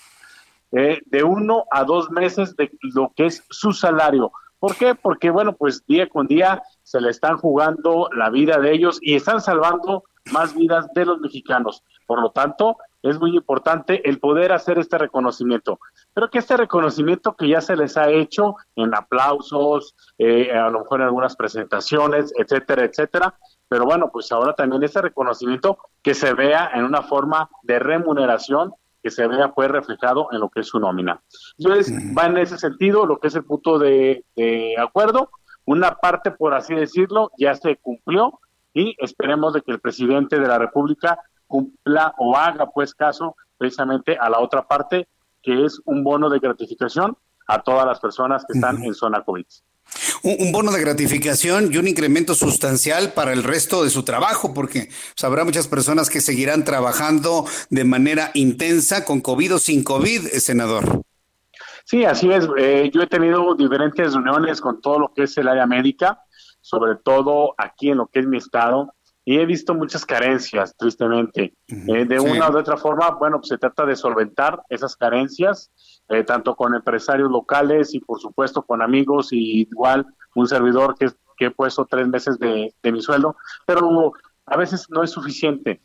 eh, de uno a dos meses de lo que es su salario. ¿Por qué? Porque, bueno, pues día con día se le están jugando la vida de ellos y están salvando más vidas de los mexicanos. Por lo tanto, es muy importante el poder hacer este reconocimiento. Pero que este reconocimiento que ya se les ha hecho en aplausos, eh, a lo mejor en algunas presentaciones, etcétera, etcétera, pero bueno, pues ahora también este reconocimiento que se vea en una forma de remuneración que se vea pues reflejado en lo que es su nómina. Entonces, va en ese sentido lo que es el punto de, acuerdo. Una parte, por así decirlo, ya se cumplió y esperemos de que el presidente de la República cumpla o haga pues caso precisamente a la otra parte, que es un bono de gratificación a todas las personas que están en zona COVID. Un, bono de gratificación y un incremento sustancial para el resto de su trabajo, porque pues, habrá muchas personas que seguirán trabajando de manera intensa con COVID o sin COVID, eh, senador. Sí, así es. Eh, yo he tenido diferentes reuniones con todo lo que es el área médica, sobre todo aquí en lo que es mi estado, y he visto muchas carencias, tristemente. Eh, de una u otra forma, bueno, pues se trata de solventar esas carencias, eh, tanto con empresarios locales y por supuesto con amigos y igual un servidor que, que he puesto tres meses de, mi sueldo, pero a veces no es suficiente.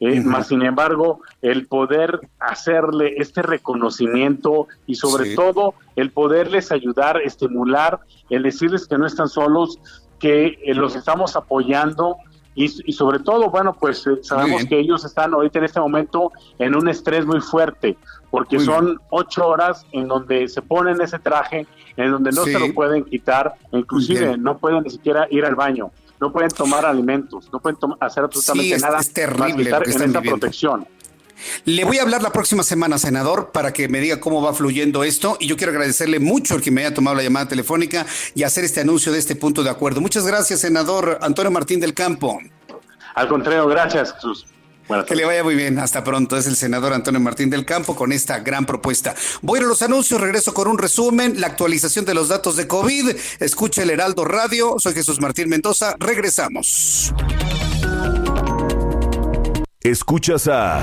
Eh, más sin embargo, el poder hacerle este reconocimiento y sobre todo el poderles ayudar, estimular, el decirles que no están solos, que los estamos apoyando, y, sobre todo, bueno, pues eh, sabemos que ellos están ahorita en este momento en un estrés muy fuerte, porque son ocho horas en donde se ponen ese traje, en donde no se lo pueden quitar, inclusive no pueden ni siquiera ir al baño, no pueden tomar alimentos, no pueden hacer absolutamente nada es terrible para en esa protección. Le voy a hablar la próxima semana, senador, para que me diga cómo va fluyendo esto. Y yo quiero agradecerle mucho el que me haya tomado la llamada telefónica y hacer este anuncio de este punto de acuerdo. Muchas gracias, senador Antonio Martín del Campo. Al contrario, gracias, Jesús. que le vaya muy bien. Hasta pronto. Es el senador Antonio Martín del Campo con esta gran propuesta. Voy a los anuncios, regreso con un resumen, la actualización de los datos de COVID. Escucha el Heraldo Radio. Soy Jesús Martín Mendoza. Regresamos. Escuchas a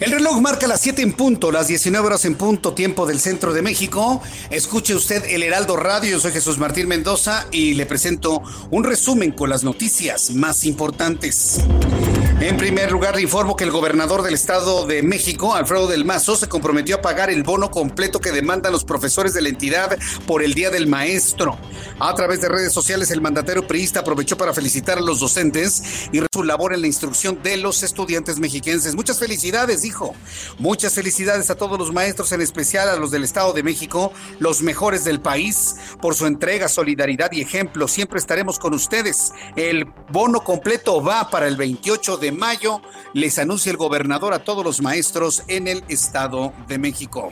El reloj marca las 7 en punto, las 19 horas en punto, tiempo del centro de México. Escuche usted el Heraldo Radio, soy Jesús Martín Mendoza y le presento un resumen con las noticias más importantes. En primer lugar, le informo que el gobernador del Estado de México, Alfredo del Mazo, se comprometió a pagar el bono completo que demandan los profesores de la entidad por el Día del Maestro. A través de redes sociales, el mandatario priista aprovechó para felicitar a los docentes y su labor en la instrucción de los estudiantes mexiquenses. Muchas felicidades, Muchas felicidades a todos los maestros, en especial a los del Estado de México, los mejores del país, por su entrega, solidaridad y ejemplo. Siempre estaremos con ustedes. El bono completo va para el 28 de mayo, les anuncia el gobernador a todos los maestros en el Estado de México.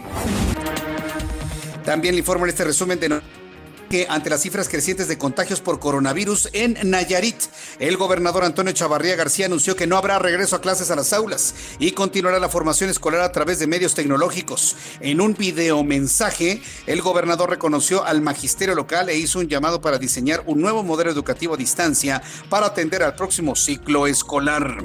También le informo en este resumen de que ante las cifras crecientes de contagios por coronavirus en Nayarit, el gobernador Antonio Chavarría García anunció que no habrá regreso a clases a las aulas y continuará la formación escolar a través de medios tecnológicos. En un video mensaje, el gobernador reconoció al magisterio local e hizo un llamado para diseñar un nuevo modelo educativo a distancia para atender al próximo ciclo escolar.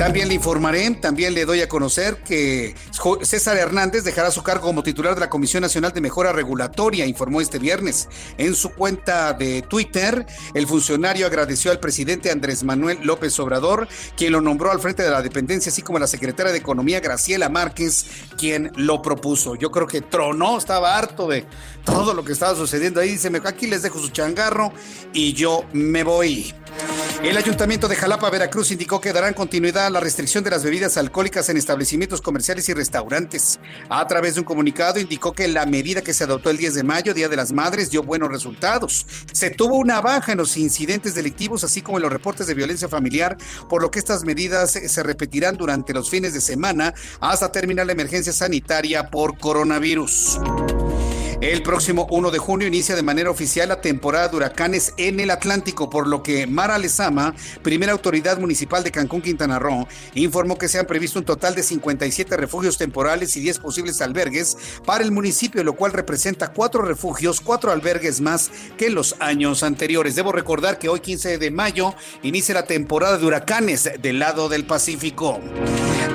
También le informaré, también le doy a conocer que César Hernández dejará su cargo como titular de la Comisión Nacional de Mejora Regulatoria, informó este viernes. En su cuenta de Twitter, el funcionario agradeció al presidente Andrés Manuel López Obrador, quien lo nombró al frente de la dependencia, así como a la secretaria de Economía Graciela Márquez, quien lo propuso. Yo creo que tronó, estaba harto de todo lo que estaba sucediendo ahí. Dice, aquí les dejo su changarro y yo me voy. El Ayuntamiento de Jalapa, Veracruz, indicó que darán continuidad a la restricción de las bebidas alcohólicas en establecimientos comerciales y restaurantes. A través de un comunicado indicó que la medida que se adoptó el 10 de mayo, Día de las Madres, dio buenos resultados. Se tuvo una baja en los incidentes delictivos, así como en los reportes de violencia familiar, por lo que estas medidas se repetirán durante los fines de semana hasta terminar la emergencia sanitaria por coronavirus. El próximo 1 de junio inicia de manera oficial la temporada de huracanes en el Atlántico, por lo que Mara Lezama, primera autoridad municipal de Cancún, Quintana Roo, informó que se han previsto un total de 57 refugios temporales y 10 posibles albergues para el municipio, lo cual representa cuatro refugios, cuatro albergues más que en los años anteriores. Debo recordar que hoy 15 de mayo inicia la temporada de huracanes del lado del Pacífico.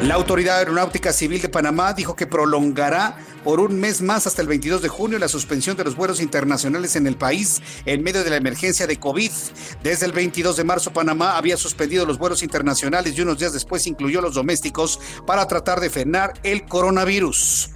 La Autoridad Aeronáutica Civil de Panamá dijo que prolongará por un mes más hasta el 22 de junio la suspensión de los vuelos internacionales en el país en medio de la emergencia de COVID. Desde el 22 de marzo, Panamá había suspendido los vuelos internacionales y unos días después incluyó los domésticos para tratar de frenar el coronavirus.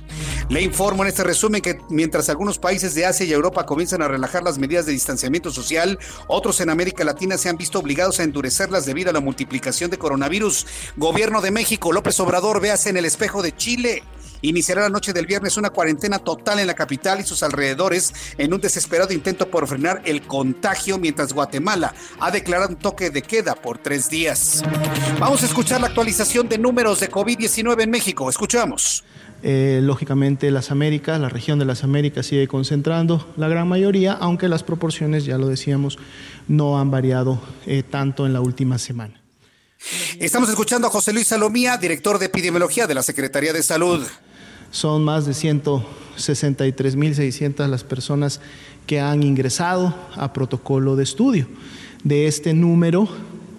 Le informo en este resumen que mientras algunos países de Asia y Europa comienzan a relajar las medidas de distanciamiento social, otros en América Latina se han visto obligados a endurecerlas debido a la multiplicación de coronavirus. Gobierno de México, López Obrador, véase en el espejo de Chile iniciará la noche del viernes una cuarentena total en la capital y sus alrededores en un desesperado intento por frenar el contagio mientras Guatemala ha declarado un toque de queda por tres días. Vamos a escuchar la actualización de números de COVID-19 en México. Escuchamos. Eh, lógicamente las Américas, la región de las Américas sigue concentrando la gran mayoría, aunque las proporciones, ya lo decíamos, no han variado eh, tanto en la última semana. Estamos escuchando a José Luis Salomía, director de epidemiología de la Secretaría de Salud. Son más de 163.600 las personas que han ingresado a protocolo de estudio. De este número,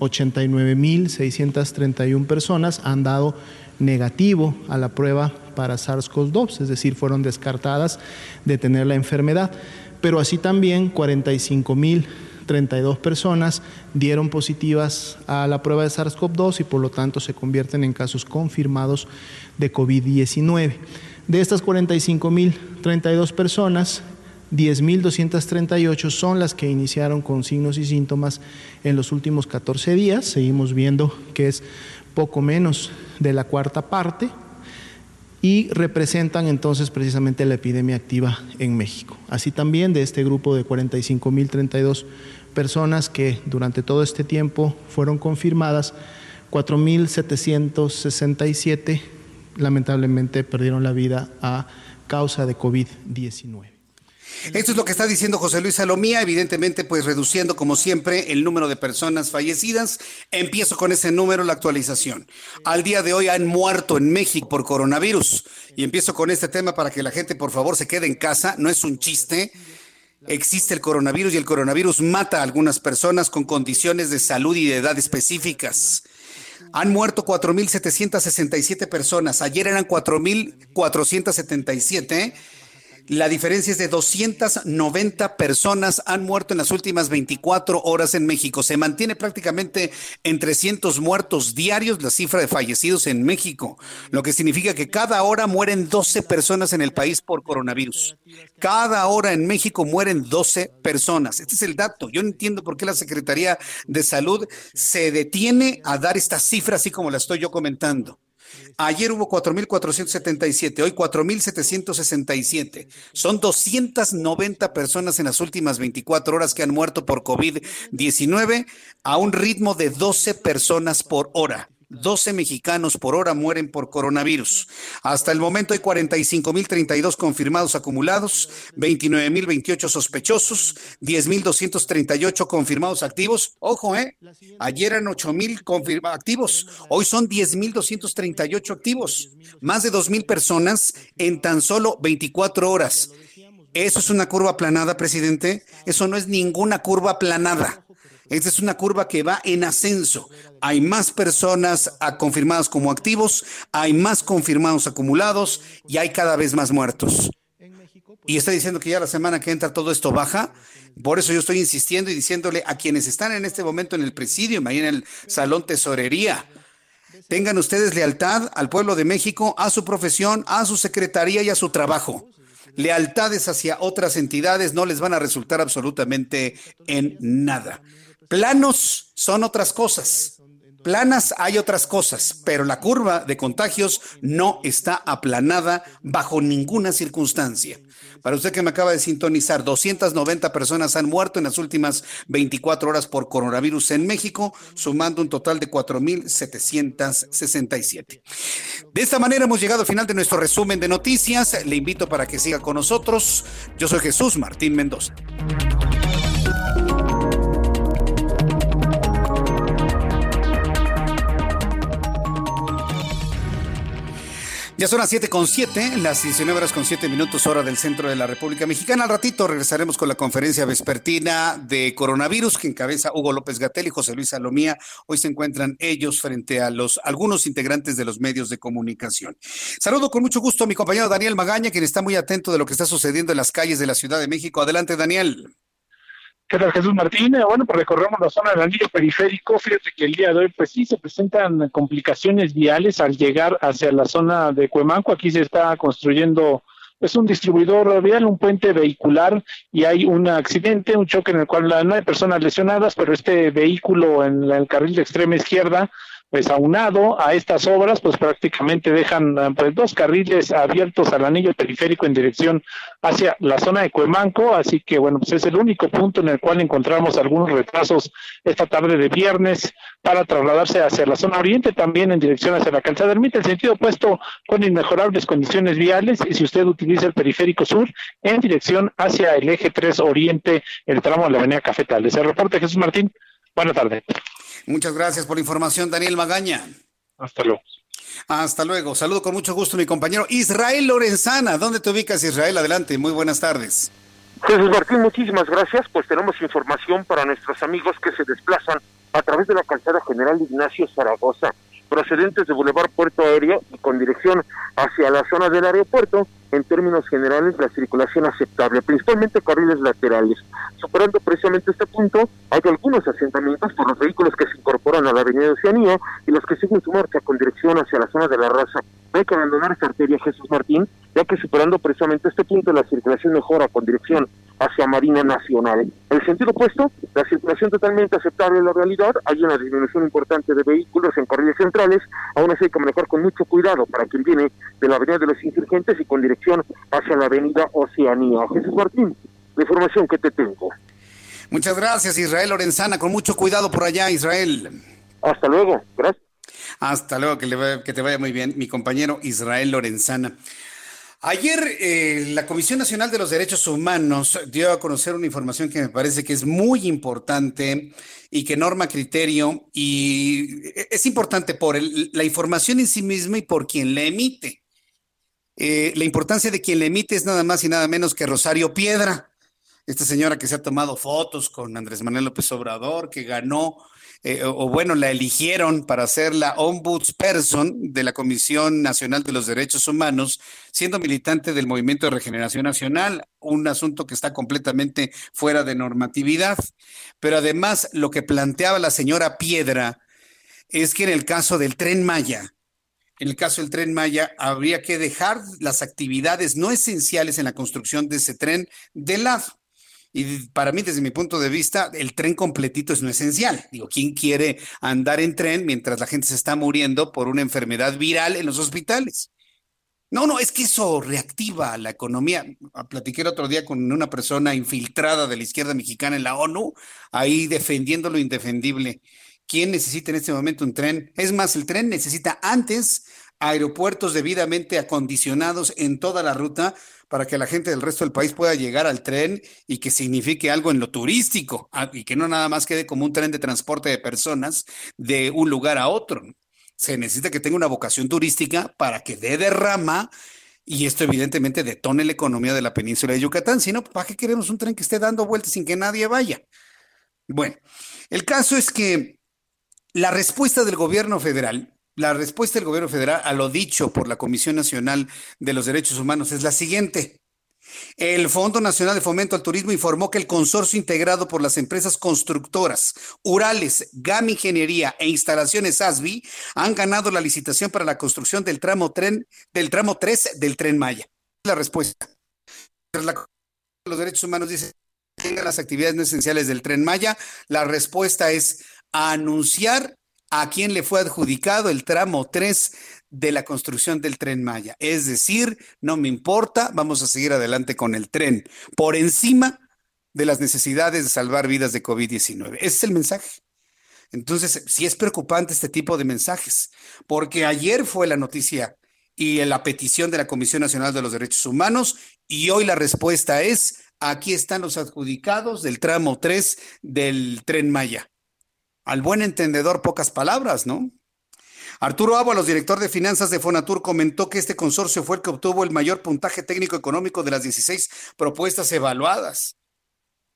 89.631 personas han dado negativo a la prueba para SARS-CoV-2, es decir, fueron descartadas de tener la enfermedad. Pero así también 45.032 personas dieron positivas a la prueba de SARS-CoV-2 y por lo tanto se convierten en casos confirmados de COVID-19. De estas 45.032 personas, 10.238 son las que iniciaron con signos y síntomas en los últimos 14 días. Seguimos viendo que es poco menos de la cuarta parte y representan entonces precisamente la epidemia activa en México. Así también de este grupo de 45.032 personas que durante todo este tiempo fueron confirmadas, 4.767 lamentablemente perdieron la vida a causa de COVID-19. Esto es lo que está diciendo José Luis Salomía, evidentemente pues reduciendo como siempre el número de personas fallecidas. Empiezo con ese número, la actualización. Al día de hoy han muerto en México por coronavirus. Y empiezo con este tema para que la gente por favor se quede en casa, no es un chiste. Existe el coronavirus y el coronavirus mata a algunas personas con condiciones de salud y de edad específicas. Han muerto 4.767 personas. Ayer eran 4.477 la diferencia es de 290 personas han muerto en las últimas 24 horas en México. Se mantiene prácticamente en 300 muertos diarios la cifra de fallecidos en México, lo que significa que cada hora mueren 12 personas en el país por coronavirus. Cada hora en México mueren 12 personas. Este es el dato. Yo no entiendo por qué la Secretaría de Salud se detiene a dar esta cifra así como la estoy yo comentando. Ayer hubo 4.477, hoy 4.767. Son 290 personas en las últimas 24 horas que han muerto por COVID-19 a un ritmo de 12 personas por hora. 12 mexicanos por hora mueren por coronavirus. Hasta el momento hay 45.032 confirmados acumulados, 29.028 sospechosos, 10.238 confirmados activos. Ojo, ¿eh? Ayer eran 8.000 activos, hoy son 10.238 activos. Más de 2.000 personas en tan solo 24 horas. ¿Eso es una curva aplanada, presidente? Eso no es ninguna curva aplanada. Esta es una curva que va en ascenso. Hay más personas confirmadas como activos, hay más confirmados acumulados y hay cada vez más muertos. Y está diciendo que ya la semana que entra todo esto baja. Por eso yo estoy insistiendo y diciéndole a quienes están en este momento en el presidio, ahí en el salón tesorería, tengan ustedes lealtad al pueblo de México, a su profesión, a su secretaría y a su trabajo. Lealtades hacia otras entidades no les van a resultar absolutamente en nada. Planos son otras cosas. Planas hay otras cosas, pero la curva de contagios no está aplanada bajo ninguna circunstancia. Para usted que me acaba de sintonizar, 290 personas han muerto en las últimas 24 horas por coronavirus en México, sumando un total de 4.767. De esta manera hemos llegado al final de nuestro resumen de noticias. Le invito para que siga con nosotros. Yo soy Jesús Martín Mendoza. Ya son las 7 con 7, las 19 horas con 7 minutos hora del centro de la República Mexicana. Al ratito regresaremos con la conferencia vespertina de coronavirus que encabeza Hugo López Gatel y José Luis Salomía. Hoy se encuentran ellos frente a los algunos integrantes de los medios de comunicación. Saludo con mucho gusto a mi compañero Daniel Magaña, quien está muy atento de lo que está sucediendo en las calles de la Ciudad de México. Adelante, Daniel. ¿Qué tal, Jesús Martínez? Bueno, pues recorremos la zona del anillo periférico. Fíjate que el día de hoy, pues sí, se presentan complicaciones viales al llegar hacia la zona de Cuemanco. Aquí se está construyendo es pues, un distribuidor vial, un puente vehicular y hay un accidente, un choque en el cual no hay personas lesionadas, pero este vehículo en el carril de extrema izquierda pues aunado a estas obras, pues prácticamente dejan pues, dos carriles abiertos al anillo periférico en dirección hacia la zona de Cuemanco, así que bueno, pues es el único punto en el cual encontramos algunos retrasos esta tarde de viernes para trasladarse hacia la zona oriente, también en dirección hacia la calzada Ermita, el sentido opuesto con inmejorables condiciones viales, y si usted utiliza el periférico sur, en dirección hacia el eje 3 oriente, el tramo de la avenida Cafetales. El reporte Jesús Martín, buenas tardes. Muchas gracias por la información, Daniel Magaña. Hasta luego. Hasta luego. Saludo con mucho gusto mi compañero Israel Lorenzana. ¿Dónde te ubicas, Israel? Adelante. Muy buenas tardes. Jesús Martín, muchísimas gracias. Pues tenemos información para nuestros amigos que se desplazan a través de la calzada general Ignacio Zaragoza, procedentes de Boulevard Puerto Aéreo y con dirección hacia la zona del aeropuerto en términos generales la circulación aceptable, principalmente carriles laterales. Superando precisamente este punto, hay algunos asentamientos por los vehículos que se incorporan a la avenida de Oceanía y los que siguen su marcha con dirección hacia la zona de la raza. hay que abandonar esta arteria Jesús Martín, ya que superando precisamente este punto la circulación mejora con dirección hacia Marina Nacional. En el sentido opuesto, la circulación totalmente aceptable en la realidad, hay una disminución importante de vehículos en carriles centrales, aún así hay que manejar con mucho cuidado para quien viene de la avenida de los insurgentes y con dirección hacia la avenida Oceanía. Jesús Martín, la información que te tengo. Muchas gracias, Israel Lorenzana, con mucho cuidado por allá, Israel. Hasta luego, gracias. Hasta luego, que, le que te vaya muy bien, mi compañero Israel Lorenzana. Ayer eh, la Comisión Nacional de los Derechos Humanos dio a conocer una información que me parece que es muy importante y que norma criterio y e-, es importante por la información en sí misma y por quien la emite. Eh, la importancia de quien la emite es nada más y nada menos que Rosario Piedra, esta señora que se ha tomado fotos con Andrés Manuel López Obrador, que ganó eh, o, bueno, la eligieron para ser la ombudsperson de la Comisión Nacional de los Derechos Humanos, siendo militante del Movimiento de Regeneración Nacional, un asunto que está completamente fuera de normatividad. Pero además, lo que planteaba la señora Piedra es que en el caso del tren Maya, en el caso del tren Maya, habría que dejar las actividades no esenciales en la construcción de ese tren de lado. Y para mí, desde mi punto de vista, el tren completito es no esencial. Digo, ¿quién quiere andar en tren mientras la gente se está muriendo por una enfermedad viral en los hospitales? No, no, es que eso reactiva la economía. Platiqué el otro día con una persona infiltrada de la izquierda mexicana en la ONU, ahí defendiendo lo indefendible. ¿Quién necesita en este momento un tren? Es más, el tren necesita antes aeropuertos debidamente acondicionados en toda la ruta para que la gente del resto del país pueda llegar al tren y que signifique algo en lo turístico ah, y que no nada más quede como un tren de transporte de personas de un lugar a otro. Se necesita que tenga una vocación turística para que dé derrama y esto evidentemente detone la economía de la península de Yucatán. Si no, ¿para qué queremos un tren que esté dando vueltas sin que nadie vaya? Bueno, el caso es que la respuesta del gobierno federal la respuesta del gobierno federal a lo dicho por la Comisión Nacional de los Derechos Humanos es la siguiente. El Fondo Nacional de Fomento al Turismo informó que el consorcio integrado por las empresas constructoras Urales, GAM Ingeniería e Instalaciones ASBI han ganado la licitación para la construcción del tramo tren del tramo 3 del Tren Maya. La respuesta. los derechos humanos dice tengan las actividades no esenciales del Tren Maya. La respuesta es anunciar a quién le fue adjudicado el tramo 3 de la construcción del tren Maya. Es decir, no me importa, vamos a seguir adelante con el tren, por encima de las necesidades de salvar vidas de COVID-19. Ese es el mensaje. Entonces, sí es preocupante este tipo de mensajes, porque ayer fue la noticia y la petición de la Comisión Nacional de los Derechos Humanos y hoy la respuesta es, aquí están los adjudicados del tramo 3 del tren Maya. Al buen entendedor, pocas palabras, ¿no? Arturo Ábalos, director de finanzas de Fonatur, comentó que este consorcio fue el que obtuvo el mayor puntaje técnico económico de las 16 propuestas evaluadas.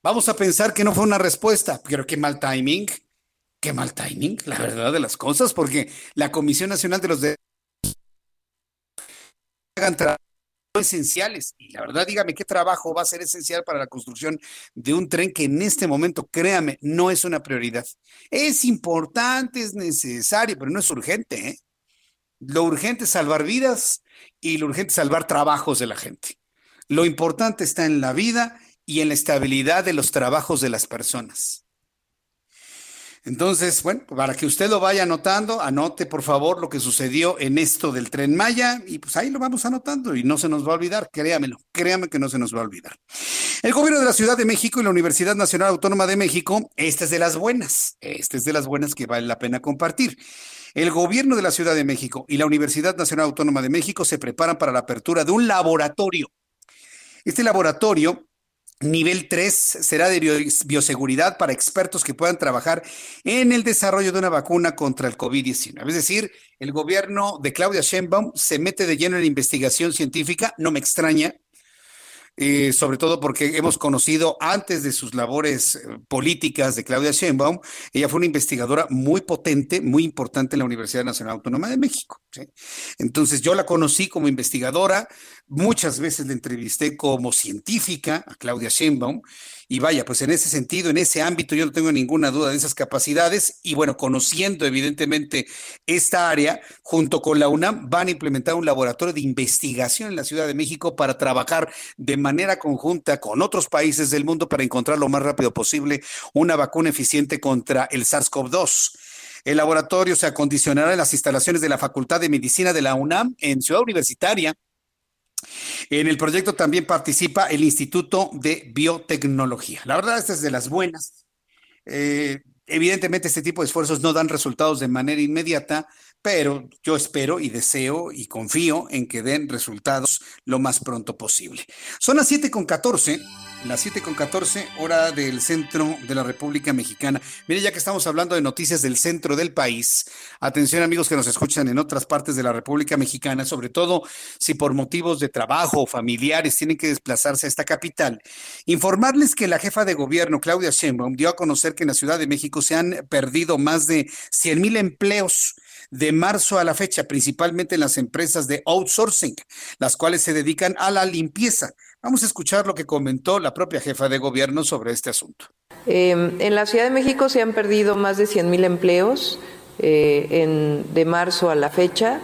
Vamos a pensar que no fue una respuesta, pero qué mal timing, qué mal timing, la verdad de las cosas, porque la Comisión Nacional de los Derechos esenciales. Y la verdad, dígame qué trabajo va a ser esencial para la construcción de un tren que en este momento, créame, no es una prioridad. Es importante, es necesario, pero no es urgente. ¿eh? Lo urgente es salvar vidas y lo urgente es salvar trabajos de la gente. Lo importante está en la vida y en la estabilidad de los trabajos de las personas. Entonces, bueno, para que usted lo vaya anotando, anote por favor lo que sucedió en esto del tren Maya y pues ahí lo vamos anotando y no se nos va a olvidar, créamelo, créame que no se nos va a olvidar. El gobierno de la Ciudad de México y la Universidad Nacional Autónoma de México, esta es de las buenas, esta es de las buenas que vale la pena compartir. El gobierno de la Ciudad de México y la Universidad Nacional Autónoma de México se preparan para la apertura de un laboratorio. Este laboratorio Nivel 3 será de bioseguridad para expertos que puedan trabajar en el desarrollo de una vacuna contra el COVID-19. Es decir, el gobierno de Claudia Sheinbaum se mete de lleno en la investigación científica, no me extraña, eh, sobre todo porque hemos conocido antes de sus labores eh, políticas de Claudia Sheinbaum, ella fue una investigadora muy potente, muy importante en la Universidad Nacional Autónoma de México. Entonces yo la conocí como investigadora, muchas veces la entrevisté como científica a Claudia Sheinbaum y vaya, pues en ese sentido, en ese ámbito, yo no tengo ninguna duda de esas capacidades. Y bueno, conociendo evidentemente esta área, junto con la UNAM, van a implementar un laboratorio de investigación en la Ciudad de México para trabajar de manera conjunta con otros países del mundo para encontrar lo más rápido posible una vacuna eficiente contra el SARS-CoV-2. El laboratorio se acondicionará en las instalaciones de la Facultad de Medicina de la UNAM en Ciudad Universitaria en el proyecto también participa el Instituto de Biotecnología. La verdad, esta es de las buenas. Eh, evidentemente, este tipo de esfuerzos no dan resultados de manera inmediata, pero yo espero y deseo y confío en que den resultados lo más pronto posible. Son las 7 con 14 las 7 con 14, hora del centro de la República Mexicana. Mire, ya que estamos hablando de noticias del centro del país, atención amigos que nos escuchan en otras partes de la República Mexicana, sobre todo si por motivos de trabajo o familiares tienen que desplazarse a esta capital, informarles que la jefa de gobierno, Claudia Sheinbaum, dio a conocer que en la Ciudad de México se han perdido más de 100 mil empleos de marzo a la fecha, principalmente en las empresas de outsourcing, las cuales se dedican a la limpieza. Vamos a escuchar lo que comentó la propia jefa de gobierno sobre este asunto. Em, en la Ciudad de México se han perdido más de 100 mil empleos eh, de marzo a la fecha.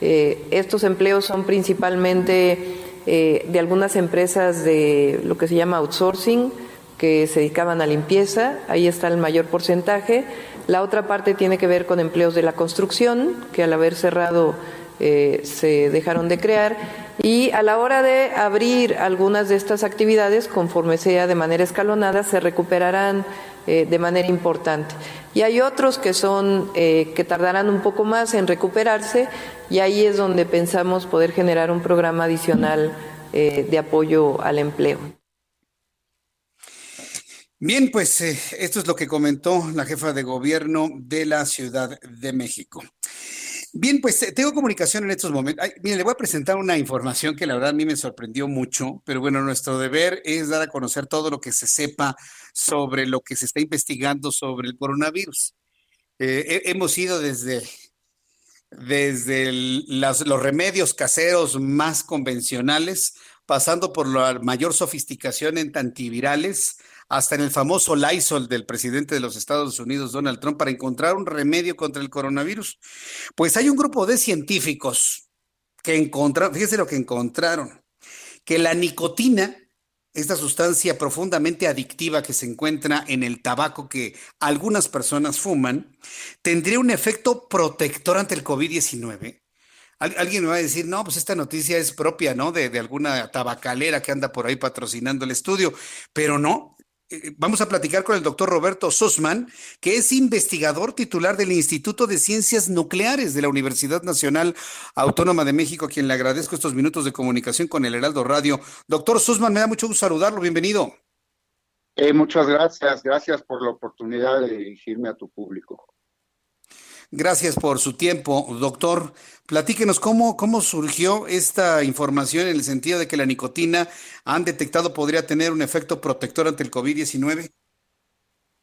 Eh, estos empleos son principalmente eh, de algunas empresas de lo que se llama outsourcing, que se dedicaban a limpieza, ahí está el mayor porcentaje. La otra parte tiene que ver con empleos de la construcción, que al haber cerrado se dejaron de crear y a la hora de abrir algunas de estas actividades, conforme sea de manera escalonada, se recuperarán eh, de manera importante. Y hay otros que son eh, que tardarán un poco más en recuperarse y ahí es donde pensamos poder generar un programa adicional eh, de apoyo al empleo. Bien, pues esto es lo que comentó la jefa de gobierno de la Ciudad de México. Bien, pues eh, tengo comunicación en estos momentos. Miren, le voy a presentar una información que la verdad a mí me sorprendió mucho, pero bueno, nuestro deber es dar a conocer todo lo que se sepa sobre lo que se está investigando sobre el coronavirus. Eh, hemos ido desde, desde los remedios caseros más convencionales, pasando por la mayor sofisticación en antivirales, hasta en el famoso Lysol del presidente de los Estados Unidos, Donald Trump, para encontrar un remedio contra el coronavirus. Pues hay un grupo de científicos que encontraron, fíjese lo que encontraron, que la nicotina, esta sustancia profundamente adictiva que se encuentra en el tabaco que algunas personas fuman, tendría un efecto protector ante el COVID-19. Alguien me va a decir, no, pues esta noticia es propia, ¿no? De, alguna tabacalera que anda por ahí patrocinando el estudio, pero no, vamos a platicar con el doctor Roberto Sussman, que es investigador titular del Instituto de Ciencias Nucleares de la Universidad Nacional Autónoma de México, a quien le agradezco estos minutos de comunicación con el Heraldo Radio. Doctor Sussman, me da mucho gusto saludarlo, bienvenido. Eh, muchas gracias, gracias por la oportunidad de dirigirme a tu público. Gracias por su tiempo, doctor. Platíquenos cómo, cómo surgió esta información en el sentido de que la nicotina han detectado podría tener un efecto protector ante el COVID-19.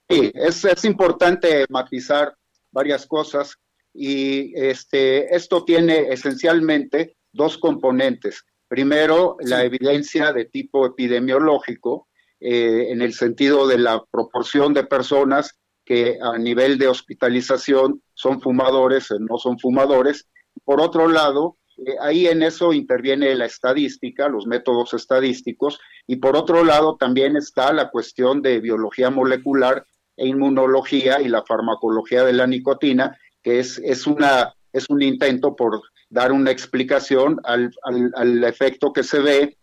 Sí, es, es importante matizar varias cosas y este, esto tiene esencialmente dos componentes. Primero, la evidencia de tipo epidemiológico, eh, en el sentido de la proporción de personas que a nivel de hospitalización son fumadores, o no son fumadores. Por otro lado, eh, ahí en eso interviene la estadística, los métodos estadísticos, y por otro lado también está la cuestión de biología molecular e inmunología y la farmacología de la nicotina, que es, es, una, es un intento por dar una explicación al, al, efecto que se ve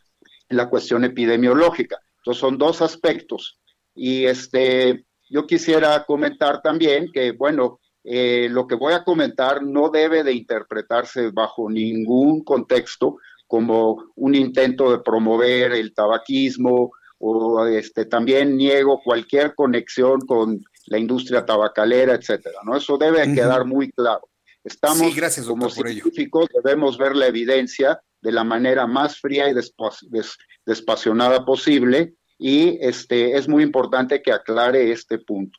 en la cuestión epidemiológica. Entonces son dos aspectos. Y este, yo quisiera comentar también que, bueno, eh, lo que voy a comentar no debe de interpretarse bajo ningún contexto como un intento de promover el tabaquismo o este también niego cualquier conexión con la industria tabacalera, etcétera, ¿no? Eso debe quedar muy claro. Estamos como científicos debemos ver la evidencia de la manera más fría y despasionada posible y este es muy importante que aclare este punto.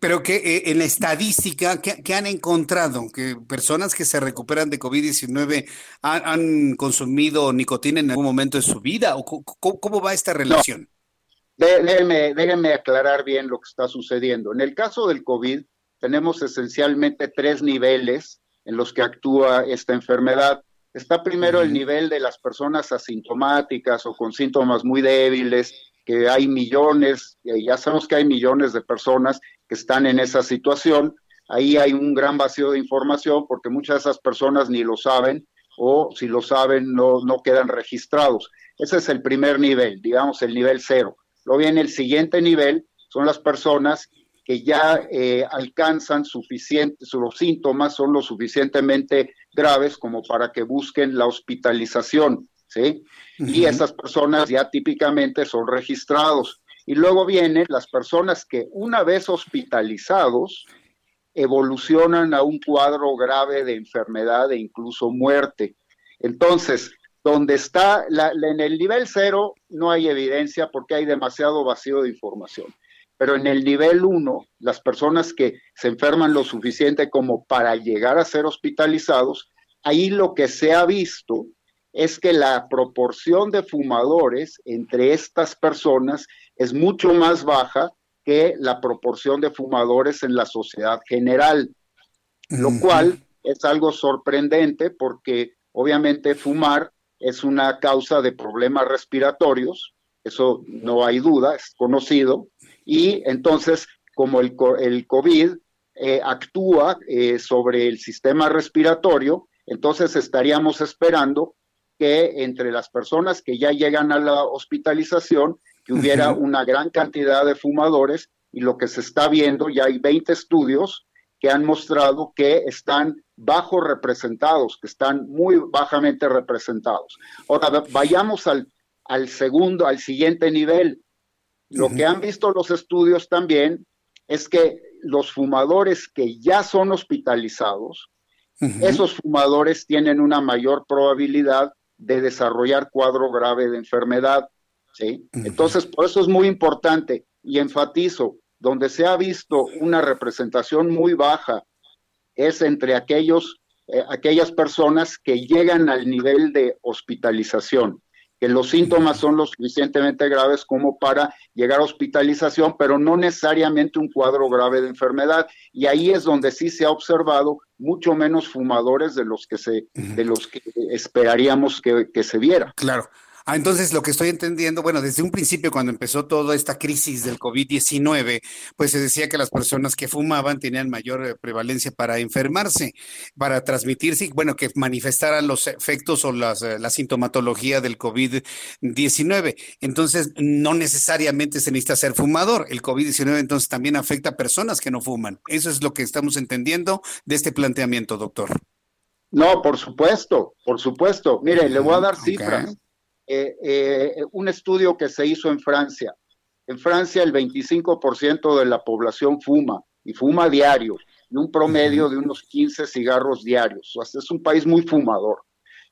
Pero que eh, en la estadística, ¿qué, han encontrado? Que personas que se recuperan de COVID-19 han, consumido nicotina en algún momento de su vida? ¿O cómo, va esta relación? déjenme, aclarar bien lo que está sucediendo. En el caso del COVID, tenemos esencialmente tres niveles en los que actúa esta enfermedad. Está primero el nivel de las personas asintomáticas o con síntomas muy débiles, que hay millones, ya sabemos que hay millones de personas que están en esa situación. Ahí hay un gran vacío de información porque muchas de esas personas ni lo saben o si lo saben no, no quedan registrados. Ese es el primer nivel, digamos el nivel cero. Luego viene el siguiente nivel, son las personas que ya eh, alcanzan suficientes, los síntomas son lo suficientemente graves como para que busquen la hospitalización. ¿sí? Y esas personas ya típicamente son registrados. Y luego vienen las personas que una vez hospitalizados evolucionan a un cuadro grave de enfermedad e incluso muerte. Entonces, donde está en el nivel cero no hay evidencia porque hay demasiado vacío de información. Pero en el nivel uno, las personas que se enferman lo suficiente como para llegar a ser hospitalizados, ahí lo que se ha visto es que la proporción de fumadores entre estas personas es mucho más baja que la proporción de fumadores en la sociedad general, lo cual es algo sorprendente porque obviamente fumar es una causa de problemas respiratorios, eso no hay duda, es conocido, y entonces como el, el COVID eh, actúa eh, sobre el sistema respiratorio, entonces estaríamos esperando que entre las personas que ya llegan a la hospitalización, que hubiera una gran cantidad de fumadores y lo que se está viendo, ya hay 20 estudios que han mostrado que están bajo representados, que están muy bajamente representados. Ahora, vayamos al, al segundo, al siguiente nivel. Lo que han visto los estudios también es que los fumadores que ya son hospitalizados, esos fumadores tienen una mayor probabilidad de desarrollar cuadro grave de enfermedad. ¿sí? Entonces, por eso es muy importante y enfatizo, donde se ha visto una representación muy baja es entre aquellos, eh, aquellas personas que llegan al nivel de hospitalización que los síntomas son lo suficientemente graves como para llegar a hospitalización, pero no necesariamente un cuadro grave de enfermedad. Y ahí es donde sí se ha observado mucho menos fumadores de los que se, de los que esperaríamos que, que se viera. Claro. Ah, entonces lo que estoy entendiendo, bueno, desde un principio cuando empezó toda esta crisis del COVID-19, pues se decía que las personas que fumaban tenían mayor eh, prevalencia para enfermarse, para transmitirse, bueno, que manifestaran los efectos o las, eh, la sintomatología del COVID-19. Entonces, no necesariamente se necesita ser fumador. El COVID-19 entonces también afecta a personas que no fuman. Eso es lo que estamos entendiendo de este planteamiento, doctor. No, por supuesto, por supuesto. Mire, le voy a dar cifras. Eh, eh, un estudio que se hizo en Francia. En Francia el 25% de la población fuma y fuma diario, en un promedio de unos 15 cigarros diarios. O sea, es un país muy fumador.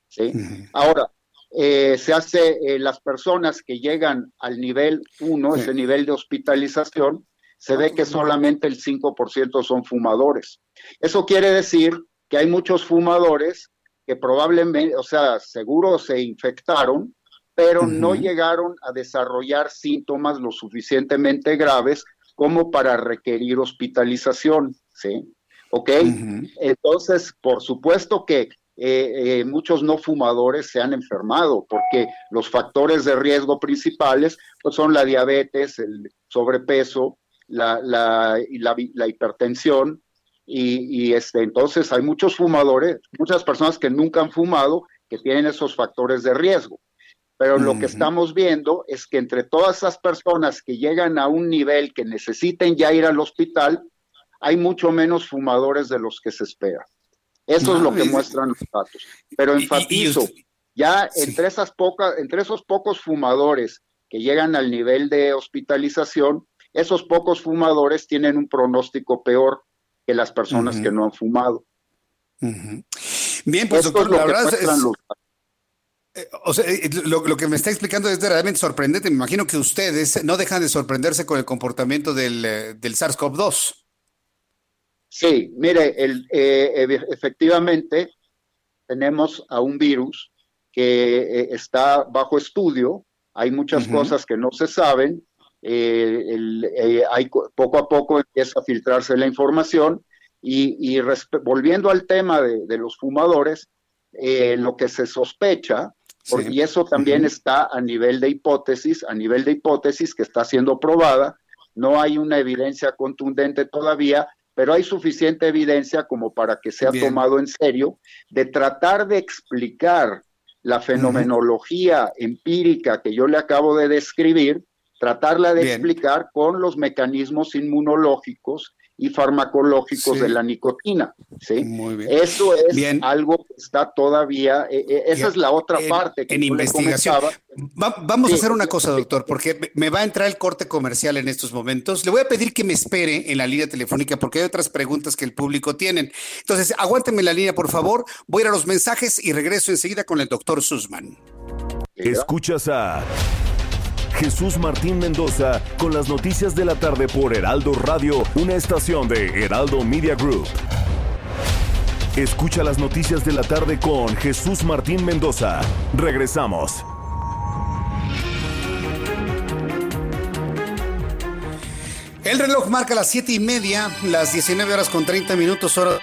¿sí? Ahora, eh, se hace las personas que llegan al nivel 1, ese nivel de hospitalización, se ve que solamente el 5% son fumadores. Eso quiere decir que hay muchos fumadores que probablemente, o sea, seguro se infectaron, pero no llegaron a desarrollar síntomas lo suficientemente graves como para requerir hospitalización, ¿sí? ¿Ok? Entonces, por supuesto que eh, eh, muchos no fumadores se han enfermado, porque los factores de riesgo principales pues, son la diabetes, el sobrepeso, la, la, la, hipertensión, y, y, este, entonces hay muchos fumadores, muchas personas que nunca han fumado, que tienen esos factores de riesgo. Pero lo que estamos viendo es que entre todas esas personas que llegan a un nivel que necesiten ya ir al hospital, hay mucho menos fumadores de los que se espera. Eso es lo que muestran los datos. Pero enfatizo, ya entre esas pocas, entre esos pocos fumadores que llegan al nivel de hospitalización, esos pocos fumadores tienen un pronóstico peor que las personas que no han fumado. Bien, pues doctor, la verdad es, eh, o sea, eh, lo, que me está explicando es realmente sorprendente. Me imagino que ustedes no dejan de sorprenderse con el comportamiento del, eh, del SARS-CoV-2. Sí, mire, el, efectivamente tenemos a un virus que está bajo estudio. Hay muchas cosas que no se saben. hay, poco a poco empieza a filtrarse la información. Y, volviendo al tema de, de los fumadores, lo que se sospecha y eso también está a nivel de hipótesis, a nivel de hipótesis que está siendo probada. No hay una evidencia contundente todavía, pero hay suficiente evidencia como para que sea tomado en serio de tratar de explicar la fenomenología empírica que yo le acabo de describir, tratarla de explicar con los mecanismos inmunológicos y farmacológicos de la nicotina. ¿sí? Muy bien. Eso es algo que está todavía, eh, eh, esa es la otra parte. Que en investigación. vamos a hacer una cosa, doctor, porque me va a entrar el corte comercial en estos momentos. Le voy a pedir que me espere en la línea telefónica porque hay otras preguntas que el público tiene. Entonces, aguánteme la línea, por favor. Voy a ir a los mensajes y regreso enseguida con el doctor Sussman. Escuchas a... Jesús Martín Mendoza con las noticias de la tarde por Heraldo Radio, una estación de Heraldo Media Group. Escucha las noticias de la tarde con Jesús Martín Mendoza. Regresamos. El reloj marca las siete y media, las 19 horas con 30 minutos. Hora.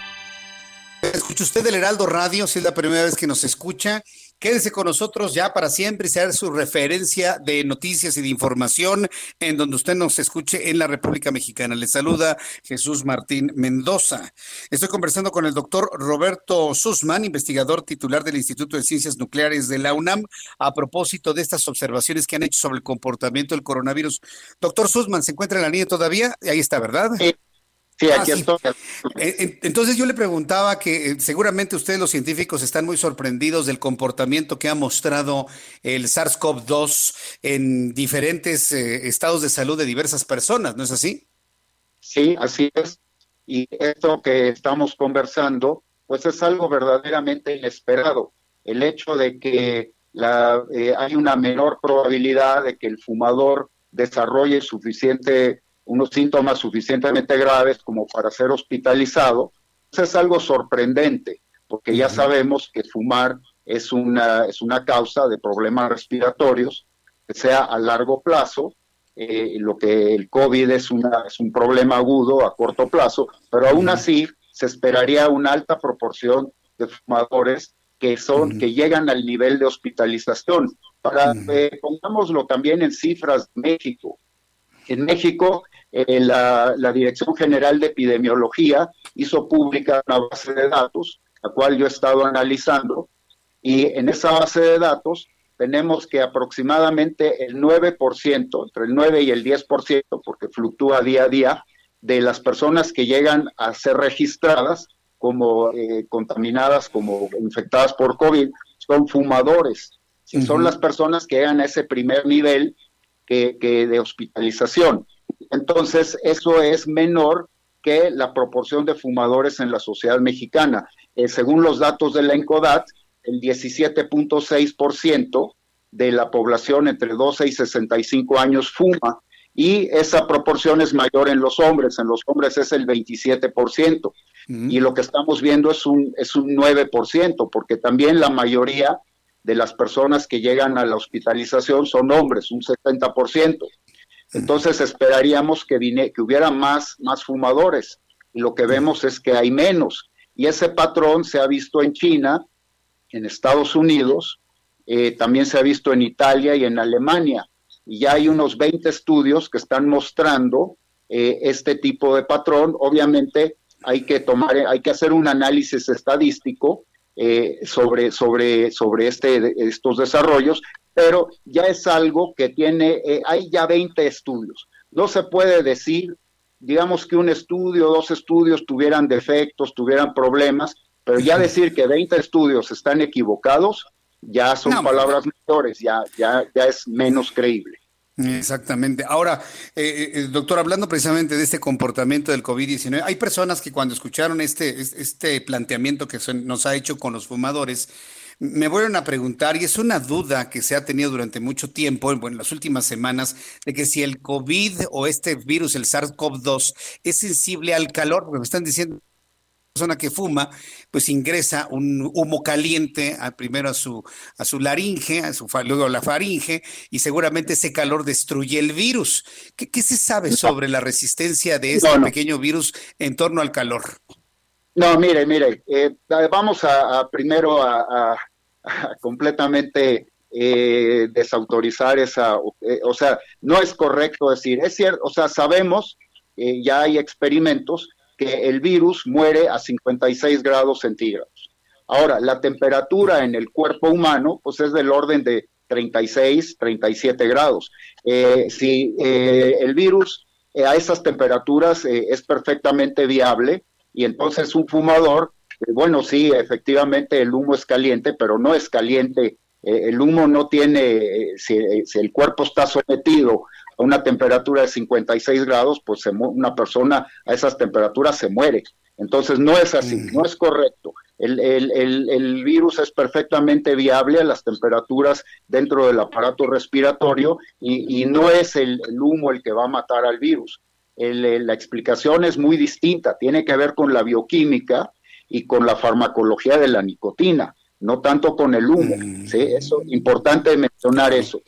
Escucha usted el Heraldo Radio, si es la primera vez que nos escucha Quédese con nosotros ya para siempre y ser su referencia de noticias y de información en donde usted nos escuche en la República Mexicana. Le saluda Jesús Martín Mendoza. Estoy conversando con el doctor Roberto Sussman, investigador titular del Instituto de Ciencias Nucleares de la UNAM, a propósito de estas observaciones que han hecho sobre el comportamiento del coronavirus. Doctor Sussman, ¿se encuentra en la línea todavía? Ahí está, ¿verdad? Sí, aquí ah, estoy. Eh, entonces yo le preguntaba que eh, seguramente ustedes los científicos están muy sorprendidos del comportamiento que ha mostrado el SARS-CoV-2 en diferentes eh, estados de salud de diversas personas, ¿no es así? Sí, así es. Y esto que estamos conversando, pues es algo verdaderamente inesperado. El hecho de que la, hay una menor probabilidad de que el fumador desarrolle suficiente unos síntomas suficientemente graves como para ser hospitalizado, eso es algo sorprendente, porque ya sabemos que fumar es una, es una causa de problemas respiratorios, que sea a largo plazo, eh, lo que el COVID es, una, es un problema agudo a corto plazo, pero aún así se esperaría una alta proporción de fumadores que son que llegan al nivel de hospitalización. Para eh, pongámoslo también en cifras de México. En México eh, la, Dirección General de Epidemiología hizo pública una base de datos, la cual yo he estado analizando, y en esa base de datos tenemos que aproximadamente el 9%, entre el 9 y el 10%, porque fluctúa día a día, de las personas que llegan a ser registradas como eh, contaminadas, como infectadas por COVID, son fumadores. Son las personas que llegan a ese primer nivel que de hospitalización. Entonces, eso es menor que la proporción de fumadores en la sociedad mexicana. Eh, según los datos de la ENCODAT, el 17.6% de la población entre 12 y 65 años fuma y esa proporción es mayor en los hombres, en los hombres es el 27%. Y lo que estamos viendo es un, es un 9%, porque también la mayoría de las personas que llegan a la hospitalización son hombres, un 70%. Entonces esperaríamos que, hubiera más, más fumadores. Y lo que vemos es que hay menos. Y ese patrón se ha visto en China, en Estados Unidos, eh, también se ha visto en Italia y en Alemania. Y ya hay unos 20 estudios que están mostrando eh, este tipo de patrón. Obviamente hay que tomar, hay que hacer un análisis estadístico eh, sobre, sobre, sobre este, estos desarrollos, pero ya es algo que tiene, hay ya 20 estudios. No se puede decir, digamos que un estudio, dos estudios tuvieran defectos, tuvieran problemas, pero ya decir que 20 estudios están equivocados, ya son palabras mayores, ya, ya, ya es menos creíble. Exactamente. Ahora, eh, eh, doctor, hablando precisamente de este comportamiento del COVID-19, hay personas que cuando escucharon este, este planteamiento que nos ha hecho con los fumadores, me vuelven a preguntar, y es una duda que se ha tenido durante mucho tiempo, bueno, en las últimas semanas, de que si el COVID o este virus, el SARS-CoV-2, es sensible al calor, porque me están diciendo persona que fuma, pues ingresa un humo caliente primero a su, a su laringe, a su, luego a la faringe, y seguramente ese calor destruye el virus. ¿Qué, se sabe sobre la resistencia de este pequeño virus en torno al calor? No, mire, mire, eh, vamos a, primero a, completamente eh, desautorizar esa, eh, o sea, no es correcto decir, es cierto, o sea, sabemos, ya hay experimentos que el virus muere a 56 grados centígrados. Ahora, la temperatura en el cuerpo humano, pues es del orden de 36, 37 grados. Eh, si el virus a esas temperaturas es perfectamente viable y entonces un fumador, bueno, sí, efectivamente el humo es caliente, pero no es caliente. el humo no tiene, si, si, el cuerpo está sometido a una temperatura de 56 grados, pues una persona a esas temperaturas se muere. Entonces no es así, no es correcto. El, el, virus es perfectamente viable a las temperaturas dentro del aparato respiratorio y, no es el, humo el que va a matar al virus. la explicación es muy distinta, tiene que ver con la bioquímica y con la farmacología de la nicotina, no tanto con el humo. ¿sí? Eso importante mencionar eso.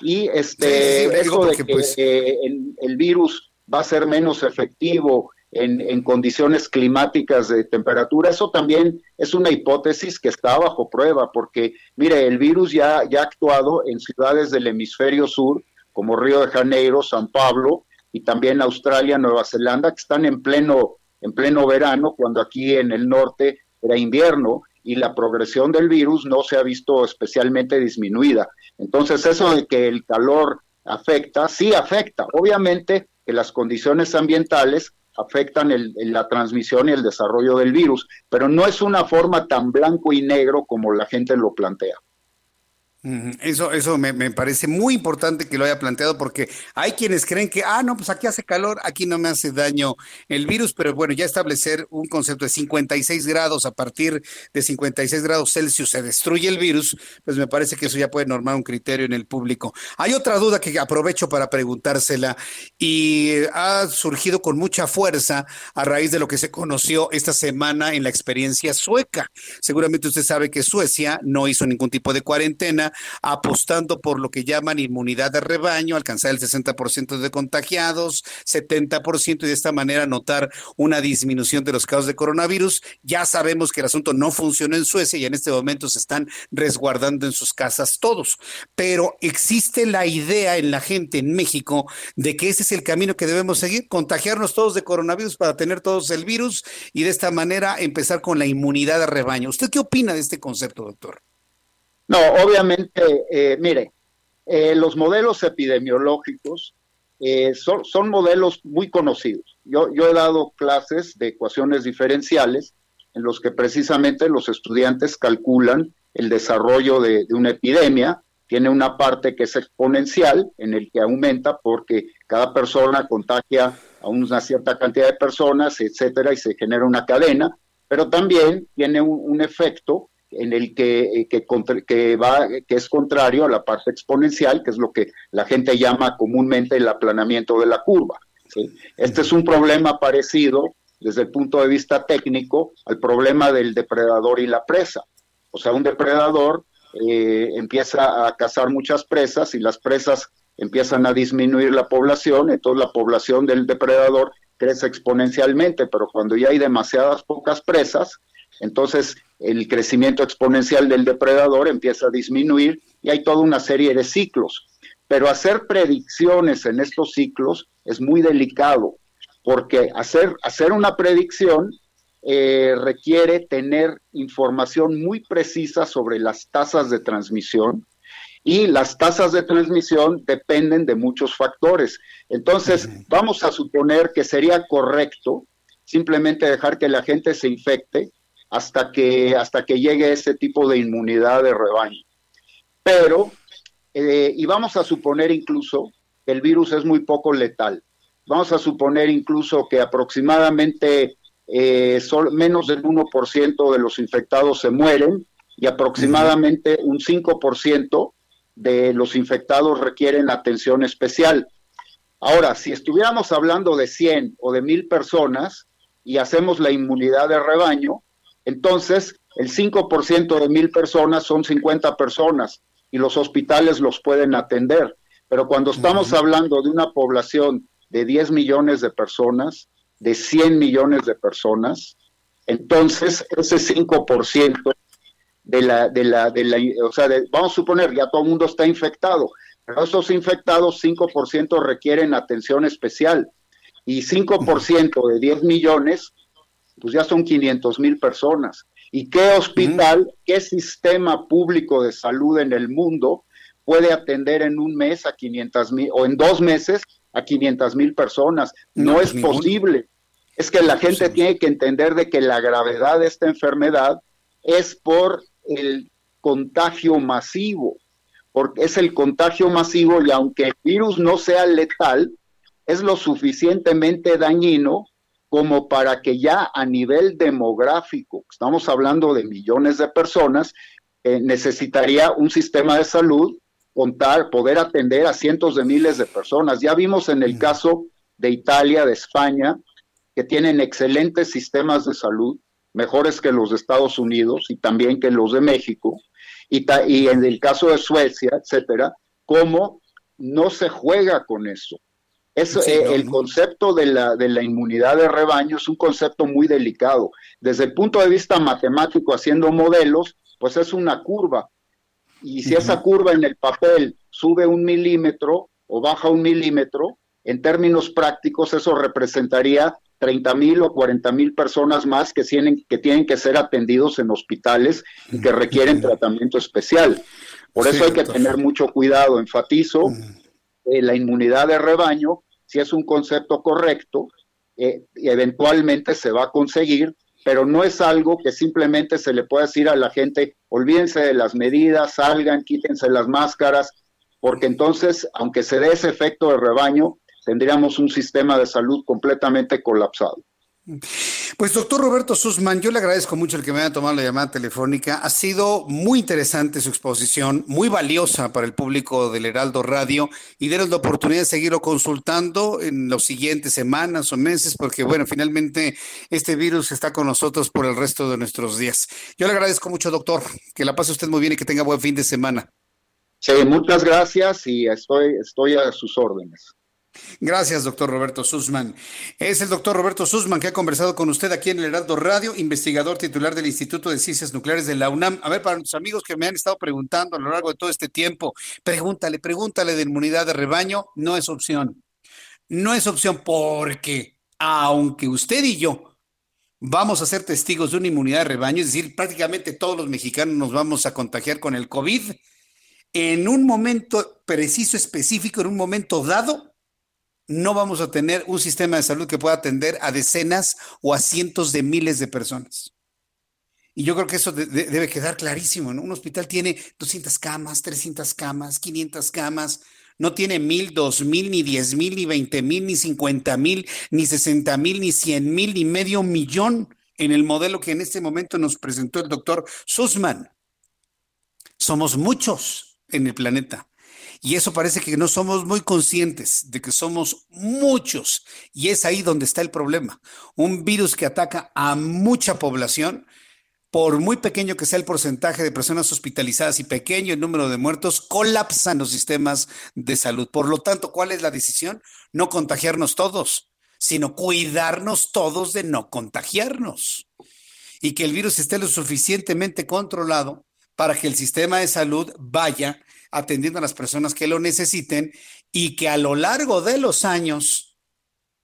Y este, eso de que pues, el, virus va a ser menos efectivo en, condiciones climáticas de temperatura, eso también es una hipótesis que está bajo prueba, porque mire, el virus ya, ya ha actuado en ciudades del hemisferio sur, como Río de Janeiro, San Pablo, y también Australia, Nueva Zelanda, que están en pleno, en pleno verano, cuando aquí en el norte era invierno, y la progresión del virus no se ha visto especialmente disminuida. Entonces, eso de que el calor afecta, sí afecta. Obviamente que las condiciones ambientales afectan la transmisión y el desarrollo del virus, pero no es una forma tan blanco y negro como la gente lo plantea. Eso, eso me, parece muy importante que lo haya planteado porque hay quienes creen que, ah, no, pues aquí hace calor, aquí no me hace daño el virus, pero bueno, ya establecer un concepto de 56 grados, a partir de 56 grados Celsius se destruye el virus, pues me parece que eso ya puede normar un criterio en el público. Hay otra duda que aprovecho para preguntársela y ha surgido con mucha fuerza a raíz de lo que se conoció esta semana en la experiencia sueca. Seguramente usted sabe que Suecia no hizo ningún tipo de cuarentena apostando por lo que llaman inmunidad de rebaño, alcanzar el 60% de contagiados, 70% y de esta manera notar una disminución de los casos de coronavirus. Ya sabemos que el asunto no funcionó en Suecia y en este momento se están resguardando en sus casas todos, pero existe la idea en la gente en México de que ese es el camino que debemos seguir, contagiarnos todos de coronavirus para tener todos el virus y de esta manera empezar con la inmunidad de rebaño. ¿Usted qué opina de este concepto, doctor? No, obviamente, eh, mire, eh, los modelos epidemiológicos eh, son, son, modelos muy conocidos. Yo, yo he dado clases de ecuaciones diferenciales en los que precisamente los estudiantes calculan el desarrollo de, una epidemia. Tiene una parte que es exponencial, en el que aumenta porque cada persona contagia a una cierta cantidad de personas, etcétera, y se genera una cadena, pero también tiene un efecto en el que, eh, que, va, que es contrario a la parte exponencial, que es lo que la gente llama comúnmente el aplanamiento de la curva. Este es un problema parecido desde el punto de vista técnico al problema del depredador y la presa. O sea, un depredador eh, empieza a cazar muchas presas y las presas empiezan a disminuir la población, entonces la población del depredador crece exponencialmente, pero cuando ya hay demasiadas pocas presas, entonces el crecimiento exponencial del depredador empieza a disminuir y hay toda una serie de ciclos. Pero hacer predicciones en estos ciclos es muy delicado, porque hacer, hacer una predicción eh, requiere tener información muy precisa sobre las tasas de transmisión y las tasas de transmisión dependen de muchos factores. Entonces, vamos a suponer que sería correcto simplemente dejar que la gente se infecte hasta que, hasta que llegue ese tipo de inmunidad de rebaño. Pero, eh, y vamos a suponer incluso que el virus es muy poco letal. Vamos a suponer incluso que aproximadamente eh, menos del 1% de los infectados se mueren y aproximadamente un 5% de los infectados requieren atención especial. Ahora, si estuviéramos hablando de 100 o de 1000 personas y hacemos la inmunidad de rebaño, entonces el 5% de 1000 personas son 50 personas y los hospitales los pueden atender. Pero cuando estamos hablando de una población de 10 millones de personas, de 100 millones de personas, entonces ese 5% de la, de la, de la, o sea, vamos a suponer, ya todo el mundo está infectado, pero esos infectados, 5% requieren atención especial y 5% de 10 millones, pues ya son 500 mil personas. ¿Y qué hospital, qué sistema público de salud en el mundo puede atender en un mes a 500 mil o en dos meses a 500 mil personas? No, es pues posible. Es que la gente tiene que entender de que la gravedad de esta enfermedad es por el contagio masivo, porque es el contagio masivo y aunque el virus no sea letal, es lo suficientemente dañino como para que ya a nivel demográfico, estamos hablando de millones de personas, eh, necesitaría un sistema de salud contar, poder atender a cientos de miles de personas. Ya vimos en el caso de Italia, de España, que tienen excelentes sistemas de salud, mejores que los de Estados Unidos y también que los de México, y, y en el caso de Suecia, etcétera, cómo no se juega con eso. Es, eh, el concepto de la, de la inmunidad de rebaño es un concepto muy delicado. Desde el punto de vista matemático, haciendo modelos, pues es una curva. Y si esa curva en el papel sube un milímetro o baja un milímetro, en términos prácticos eso representaría 30 mil o 40 mil personas más que tienen, que tienen que ser atendidos en hospitales y que requieren tratamiento especial. Por eso hay que tener mucho cuidado. Enfatizo eh, la inmunidad de rebaño, si es un concepto correcto, eh, eventualmente se va a conseguir, pero no es algo que simplemente se le pueda decir a la gente, olvídense de las medidas, salgan, quítense las máscaras, porque entonces, aunque se dé ese efecto de rebaño, tendríamos un sistema de salud completamente colapsado. Pues doctor Roberto Sussman, yo le agradezco mucho el que me haya tomado la llamada telefónica. Ha sido muy interesante su exposición, muy valiosa para el público del Heraldo Radio y denos la oportunidad de seguirlo consultando en las siguientes semanas o meses, porque bueno, finalmente este virus está con nosotros por el resto de nuestros días. Yo le agradezco mucho, doctor. Que la pase usted muy bien y que tenga buen fin de semana. Sí, muchas gracias y estoy, estoy a sus órdenes. Gracias, doctor Roberto Sussman. Es el doctor Roberto Sussman que ha conversado con usted aquí en el Heraldo Radio, investigador titular del Instituto de Ciencias Nucleares de la UNAM. A ver, para los amigos que me han estado preguntando a lo largo de todo este tiempo, pregúntale, pregúntale de inmunidad de rebaño, no es opción. No es opción porque, aunque usted y yo vamos a ser testigos de una inmunidad de rebaño, es decir, prácticamente todos los mexicanos nos vamos a contagiar con el COVID, en un momento preciso, específico, en un momento dado, no vamos a tener un sistema de salud que pueda atender a decenas o a cientos de miles de personas. Y yo creo que eso debe quedar clarísimo. Un hospital tiene 200 camas, 300 camas, 500 camas, no tiene mil, dos mil, ni diez mil, ni veinte mil, ni cincuenta mil, ni sesenta mil, ni cien mil, ni medio millón en el modelo que en este momento nos presentó el doctor Sussman. Somos muchos en el planeta. Y eso parece que no somos muy conscientes de que somos muchos. Y es ahí donde está el problema. Un virus que ataca a mucha población, por muy pequeño que sea el porcentaje de personas hospitalizadas y pequeño el número de muertos, colapsan los sistemas de salud. Por lo tanto, ¿cuál es la decisión? No contagiarnos todos, sino cuidarnos todos de no contagiarnos. y que el virus esté lo suficientemente controlado para que el sistema de salud vaya atendiendo a las personas que lo necesiten y que a lo largo de los años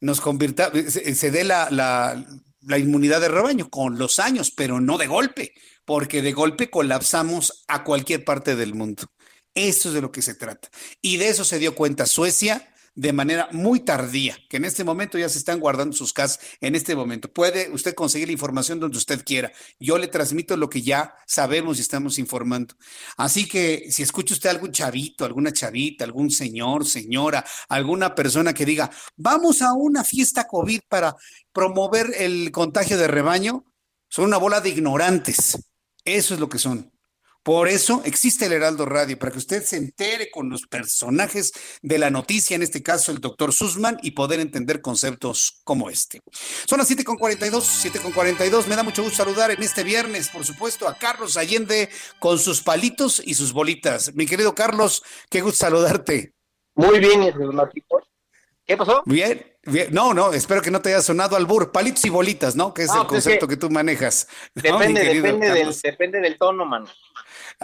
nos convierta, se, dé la, la, la inmunidad de rebaño con los años, pero no de golpe, porque de golpe colapsamos a cualquier parte del mundo. Eso es de lo que se trata. Y de eso se dio cuenta Suecia de manera muy tardía, que en este momento ya se están guardando sus casas en este momento. Puede usted conseguir la información donde usted quiera. Yo le transmito lo que ya sabemos y estamos informando. Así que si escucha usted algún chavito, alguna chavita, algún señor, señora, alguna persona que diga, vamos a una fiesta COVID para promover el contagio de rebaño, son una bola de ignorantes. Eso es lo que son. Por eso existe el Heraldo Radio, para que usted se entere con los personajes de la noticia, en este caso el doctor Sussman, y poder entender conceptos como este. Son las 7.42, 7.42. Me da mucho gusto saludar en este viernes, por supuesto, a Carlos Allende con sus palitos y sus bolitas. Mi querido Carlos, qué gusto saludarte. Muy bien, Martín. ¿Qué pasó? Bien, bien. No, no, espero que no te haya sonado al bur. Palitos y bolitas, ¿no? Que es el pues concepto que, tú manejas. Depende, depende, del, depende del tono, mano.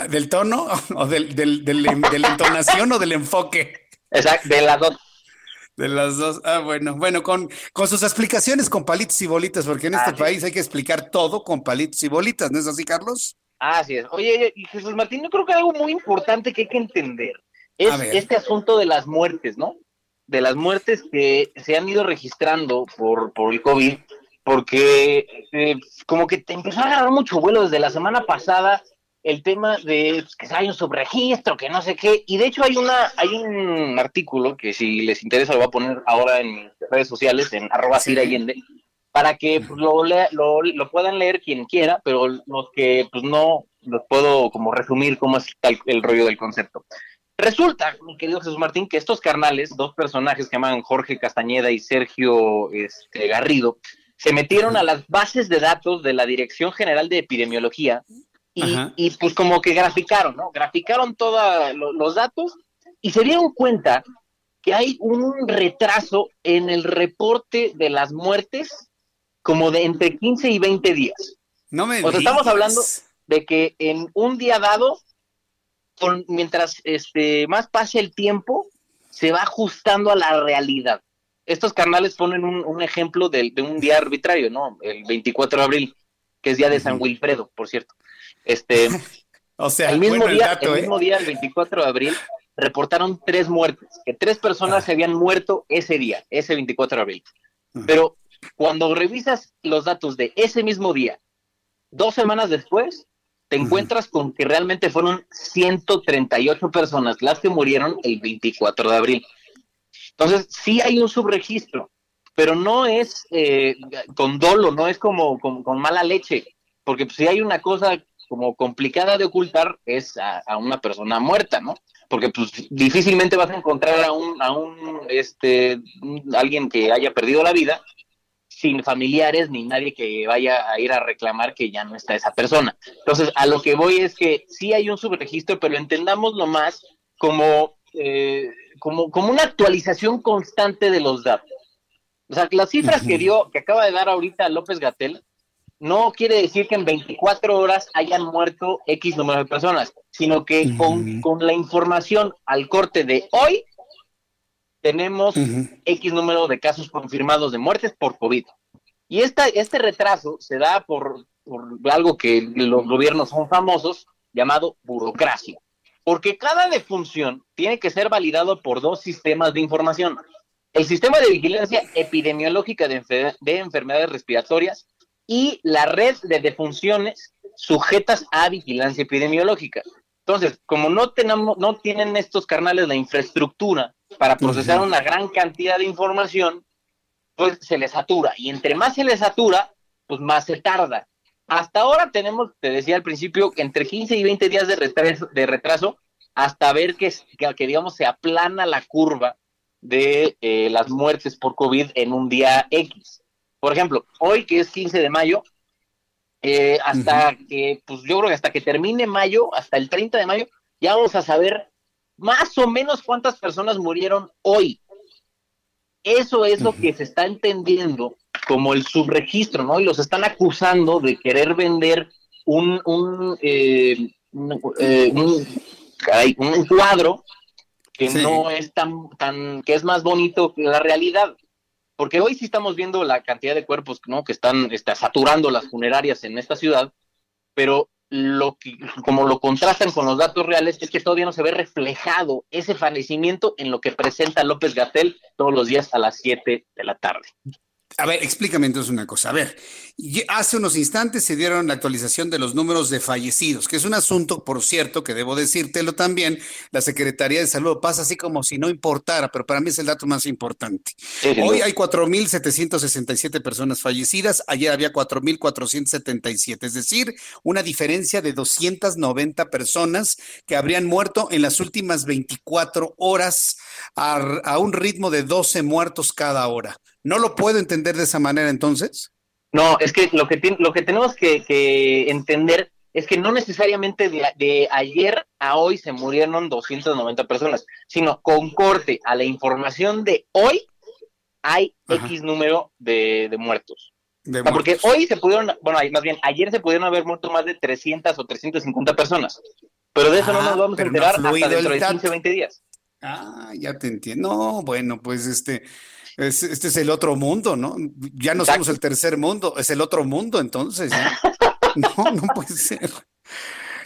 ¿Del tono o del, del, de la entonación o del enfoque? Exacto, de las dos. De las dos. Ah, bueno, bueno, con, con sus explicaciones con palitos y bolitas, porque en este país hay que explicar todo con palitos y bolitas, ¿no es así, Carlos? Así es. Oye, Jesús Martín, yo creo que algo muy importante que hay que entender es este asunto de las muertes, ¿no? De las muertes que se han ido registrando por, por el COVID, porque eh, como que te empezó a agarrar mucho vuelo desde la semana pasada el tema de pues, que hay un subregistro, que no sé qué, y de hecho hay una, hay un artículo que si les interesa lo voy a poner ahora en mis redes sociales, en arroba Allende, para que pues, lo, lo, puedan leer quien quiera, pero los que pues no los puedo como resumir cómo es el rollo del concepto. Resulta, mi querido Jesús Martín, que estos carnales, dos personajes que llaman Jorge Castañeda y Sergio este, Garrido, se metieron a las bases de datos de la Dirección General de Epidemiología y, pues como que graficaron, ¿no? Graficaron todos los datos y se dieron cuenta que hay un retraso en el reporte de las muertes como de entre 15 y 20 días. No me O sea, estamos hablando de que en un día dado, con, mientras este, más pase el tiempo, se va ajustando a la realidad. Estos canales ponen un, ejemplo de, de, un día arbitrario, ¿no? El 24 de abril, que es día de San Wilfredo, por cierto. Este, o sea, el mismo, día, el, ¿eh? mismo día, el 24 de abril, reportaron tres muertes, que tres personas se habían muerto ese día, ese 24 de abril. Pero cuando revisas los datos de ese mismo día, dos semanas después, te encuentras con que realmente fueron 138 personas las que murieron el 24 de abril. Entonces, sí hay un subregistro, pero no es eh, con dolo, no es como, con mala leche, porque pues, si hay una cosa como complicada de ocultar es a, una persona muerta, ¿no? Porque pues difícilmente vas a encontrar a un, a un, este, alguien que haya perdido la vida sin familiares ni nadie que vaya a ir a reclamar que ya no está esa persona. Entonces, a lo que voy es que sí hay un subregistro, pero entendámoslo más como, eh, como, como una actualización constante de los datos. O sea, las cifras que dio, que acaba de dar ahorita López Gatel, no quiere decir que en 24 horas hayan muerto X número de personas, sino que con, la información al corte de hoy tenemos X número de casos confirmados de muertes por COVID. Y esta, este retraso se da por, por algo que los gobiernos son famosos, llamado burocracia. Porque cada defunción tiene que ser validado por dos sistemas de información. El sistema de vigilancia epidemiológica de, de enfermedades respiratorias y la red de defunciones sujetas a vigilancia epidemiológica. Entonces, como no tenemos, no tienen estos carnales la infraestructura para procesar una gran cantidad de información, pues se les satura. Y entre más se les satura, pues más se tarda. Hasta ahora tenemos, te decía al principio, entre 15 y 20 días de retraso, de retraso hasta ver que, que, digamos, se aplana la curva de eh, las muertes por COVID en un día X. Por ejemplo, hoy que es 15 de mayo, eh, hasta que, pues yo creo que hasta que termine mayo, hasta el 30 de mayo, ya vamos a saber más o menos cuántas personas murieron hoy. Eso es lo que se está entendiendo como el subregistro, ¿no? Y los están acusando de querer vender un, un, eh, eh, un, cuadro que no es tan, tan, que es más bonito que la realidad. Porque hoy sí estamos viendo la cantidad de cuerpos ¿no? que están está, saturando las funerarias en esta ciudad, pero lo que, como lo contrastan con los datos reales, es que todavía no se ve reflejado ese fallecimiento en lo que presenta López Gatel todos los días a las 7 de la tarde. A ver, explícame entonces una cosa. A ver, hace unos instantes se dieron la actualización de los números de fallecidos, que es un asunto, por cierto, que debo decírtelo también, la Secretaría de Salud pasa así como si no importara, pero para mí es el dato más importante. Hoy hay 4.767 personas fallecidas, ayer había 4.477, es decir, una diferencia de 290 personas que habrían muerto en las últimas 24 horas a, a un ritmo de 12 muertos cada hora. ¿No lo puedo entender de esa manera entonces? No, es que lo que, lo que tenemos que, entender es que no necesariamente de, ayer a hoy se murieron 290 personas, sino con corte a la información de hoy hay X número de, muertos. porque hoy se pudieron, bueno, más bien, ayer se pudieron haber muerto más de 300 o 350 personas, pero de eso no nos ah, vamos a enterar hasta dentro de 15 o 20 días. Ah, ya te entiendo. No, bueno, pues este, este es el otro mundo, ¿no? Ya no somos el tercer mundo, es el otro mundo entonces. No, no puede ser.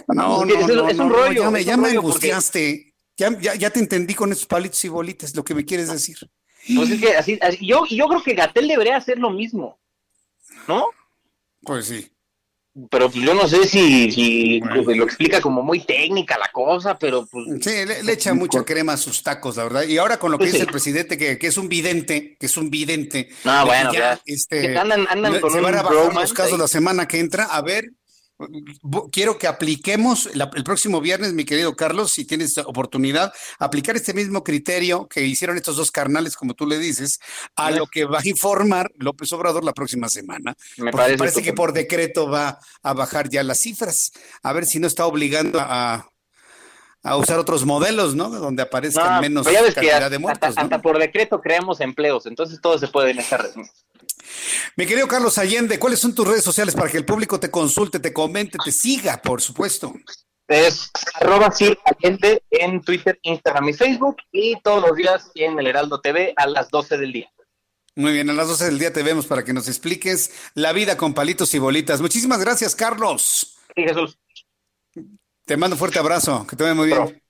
No, no, no, es un rollo. Ya me, ya me angustiaste. Ya, ya, ya, te entendí con esos palitos y bolitas, lo que me quieres decir. Pues es que así, así yo, yo creo que Gatel debería hacer lo mismo, ¿no? Pues sí pero pues, yo no sé si, si pues, lo explica como muy técnica la cosa, pero pues... Sí, le, echa mucha crema a sus tacos, la verdad. Y ahora con lo que pues dice el presidente, que, que, es un vidente, que es un vidente. Ah, bueno, ya, Este, andan, andan con se van a bajar los casos la semana que entra. A ver, quiero que apliquemos el próximo viernes, mi querido Carlos, si tienes oportunidad, aplicar este mismo criterio que hicieron estos dos carnales, como tú le dices, a lo que va a informar López Obrador la próxima semana. Me parece, que por decreto va a bajar ya las cifras. A ver si no está obligando a, usar otros modelos, ¿no? Donde aparezcan menos cantidad de muertos. Hasta, por decreto creamos empleos, entonces todo se puede en esta red. Mi querido Carlos Allende, ¿cuáles son tus redes sociales para que el público te consulte, te comente, te siga, por supuesto? Es arroba Allende en Twitter, Instagram y Facebook y todos los días en el Heraldo TV a las 12 del día. Muy bien, a las 12 del día te vemos para que nos expliques la vida con palitos y bolitas. Muchísimas gracias, Carlos. Sí, Jesús. Te mando un fuerte abrazo, que te vaya muy bien.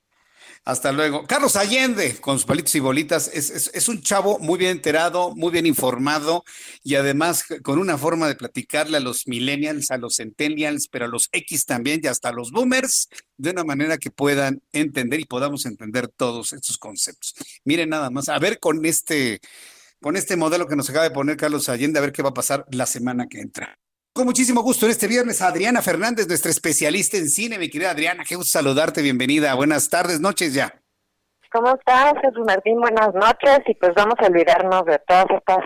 Hasta luego. Carlos Allende, con sus palitos y bolitas, es, un chavo muy bien enterado, muy bien informado y además con una forma de platicarle a los millennials, a los centennials, pero a los X también y hasta a los boomers, de una manera que puedan entender y podamos entender todos estos conceptos. Miren nada más, a ver con este, con este modelo que nos acaba de poner Carlos Allende, a ver qué va a pasar la semana que entra. Con muchísimo gusto en este viernes a Adriana Fernández, nuestra especialista en cine. Mi querida Adriana, qué gusto saludarte, bienvenida. Buenas tardes, noches ya. ¿Cómo estás, Jesús Martín? Buenas noches y pues vamos a olvidarnos de todas estas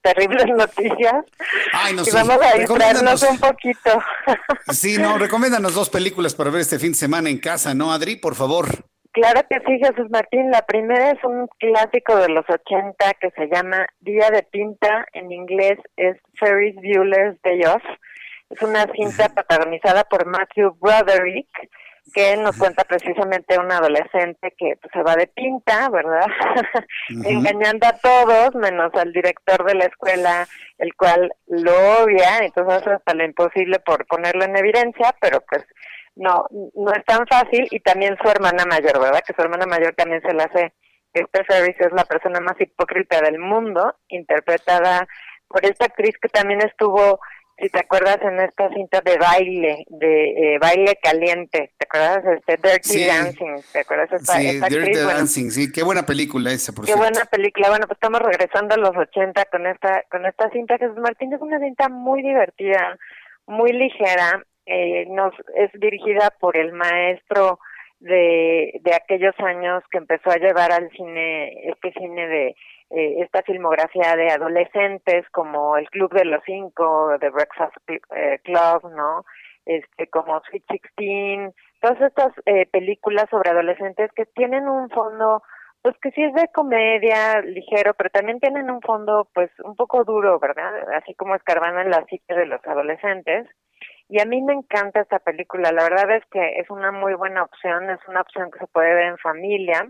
terribles noticias Ay, no y vamos a distraernos un poquito. Sí, no, recomiéndanos dos películas para ver este fin de semana en casa, ¿no, Adri? Por favor. Claro que sí, Jesús Martín. La primera es un clásico de los 80 que se llama Día de Pinta. En inglés es Ferris Bueller's Day Off. Es una cinta protagonizada por Matthew Broderick que nos cuenta precisamente un adolescente que pues, se va de pinta, ¿verdad? Engañando a todos, menos al director de la escuela, el cual lo odia, entonces hace hasta lo imposible por ponerlo en evidencia, pero pues no, no es tan fácil y también su hermana mayor, ¿verdad? Que su hermana mayor también se la hace. Este Ferris es la persona más hipócrita del mundo, interpretada por esta actriz que también estuvo, si te acuerdas, en esta cinta de baile, de eh, baile caliente, ¿te acuerdas? Este Dirty Dancing, ¿te acuerdas? Esta, sí, Dirty Dancing, sí, qué buena película esa, por Qué buena película, bueno, pues estamos regresando a los 80 con esta, con esta cinta. Jesús Martín es una cinta muy divertida, muy ligera, eh, nos es dirigida por el maestro de, de aquellos años que empezó a llevar al cine, este cine de eh, esta filmografía de adolescentes como El Club de los Cinco, The Breakfast eh, Club, ¿no? Este, como Sweet Sixteen, todas estas eh, películas sobre adolescentes que tienen un fondo Pues que sí es de comedia, ligero, pero también tienen un fondo pues un poco duro, ¿verdad? Así como escarbando en la psique de los adolescentes. Y a mí me encanta esta película, la verdad es que es una muy buena opción, es una opción que se puede ver en familia.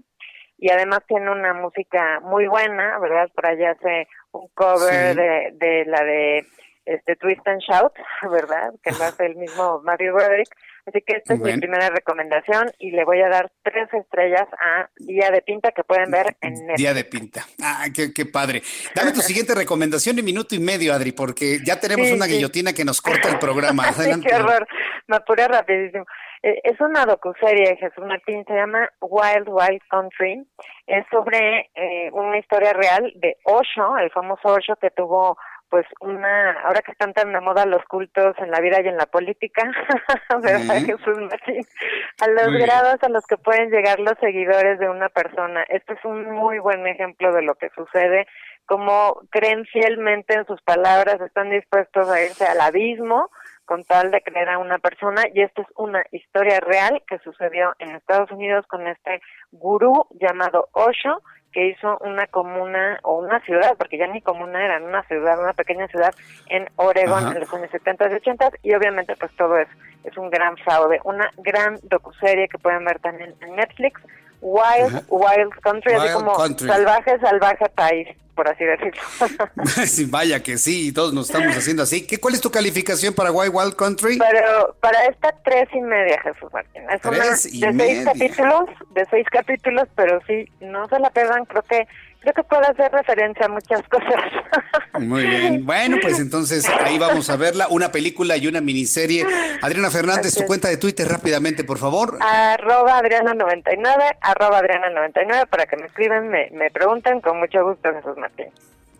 Y además tiene una música muy buena, ¿verdad? Por allá hace un cover de, de la de este Twist and Shout, ¿verdad? Que lo hace el mismo Matthew Broderick. Así que esta es mi primera recomendación y le voy a dar tres estrellas a Día de Pinta que pueden ver en Netflix. Día de Pinta. Ah, qué, qué padre. Dame tu siguiente recomendación en minuto y medio, Adri, porque ya tenemos una guillotina que nos corta el programa. qué horror. Me apuré rapidísimo. Eh, es una docuserie, Jesús Martín, se llama Wild Wild Country. Es sobre eh, una historia real de Osho, el famoso Osho que tuvo pues una, ahora que están tan de moda los cultos en la vida y en la política, ¿verdad, Jesús Martín? A los grados a los que pueden llegar los seguidores de una persona. Este es un muy buen ejemplo de lo que sucede, como creen fielmente en sus palabras, están dispuestos a irse al abismo con tal de creer a una persona. Y esta es una historia real que sucedió en Estados Unidos con este gurú llamado Osho que hizo una comuna o una ciudad, porque ya ni comuna era, una ciudad, una pequeña ciudad en Oregon en los años 70 y 80 y obviamente pues todo es, es un gran fraude, una gran docuserie que pueden ver también en Netflix, Wild, Wild Country, así como salvaje, salvaje país, por así decirlo. sí, vaya que sí, todos nos estamos haciendo así. ¿Qué, ¿Cuál es tu calificación para Wild, Wild Country? Pero para esta tres y media, Jesús Martín. Es una de seis capítulos, de seis capítulos, pero sí, no se la pegan, creo que creo que puede hacer referencia a muchas cosas. Muy bien. Bueno, pues entonces ahí vamos a verla, una película y una miniserie. Adriana Fernández, tu cuenta de Twitter rápidamente, por favor. Arroba Adriana99, arroba Adriana99, para que me escriban, me, me pregunten, con mucho gusto, Jesús Martín.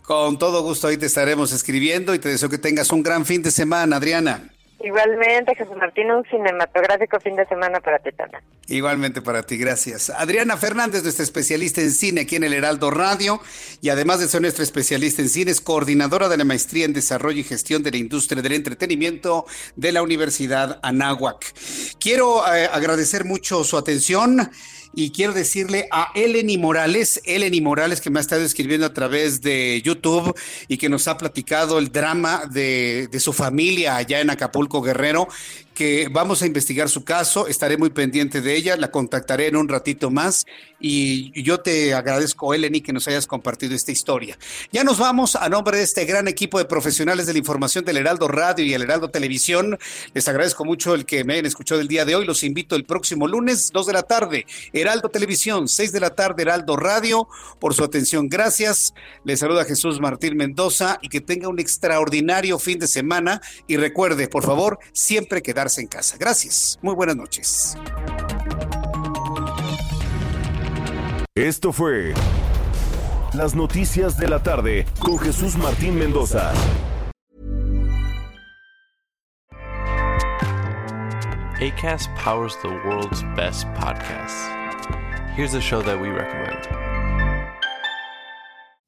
Con todo gusto ahí te estaremos escribiendo y te deseo que tengas un gran fin de semana, Adriana. Igualmente, Jesús Martín, un cinematográfico fin de semana para ti también. Igualmente para ti, gracias. Adriana Fernández, nuestra especialista en cine aquí en el Heraldo Radio, y además de ser nuestra especialista en cine, es coordinadora de la maestría en desarrollo y gestión de la industria del entretenimiento de la Universidad Anáhuac. Quiero eh, agradecer mucho su atención y quiero decirle a Eleni Morales, Eleni Morales que me ha estado escribiendo a través de YouTube y que nos ha platicado el drama de, de su familia allá en Acapulco Guerrero, que vamos a investigar su caso, estaré muy pendiente de ella, la contactaré en un ratito más y yo te agradezco, Eleni, que nos hayas compartido esta historia. Ya nos vamos a nombre de este gran equipo de profesionales de la información del Heraldo Radio y el Heraldo Televisión. Les agradezco mucho el que me hayan escuchado el día de hoy. Los invito el próximo lunes, 2 de la tarde, Heraldo Televisión, 6 de la tarde, Heraldo Radio, por su atención. Gracias. Les saluda Jesús Martín Mendoza y que tenga un extraordinario fin de semana. Y recuerde, por favor, siempre en casa. Gracias. Muy buenas noches. Esto fue Las Noticias de la Tarde con Jesús Martín Mendoza. ACAST powers the world's best podcasts. Here's a show that we recommend.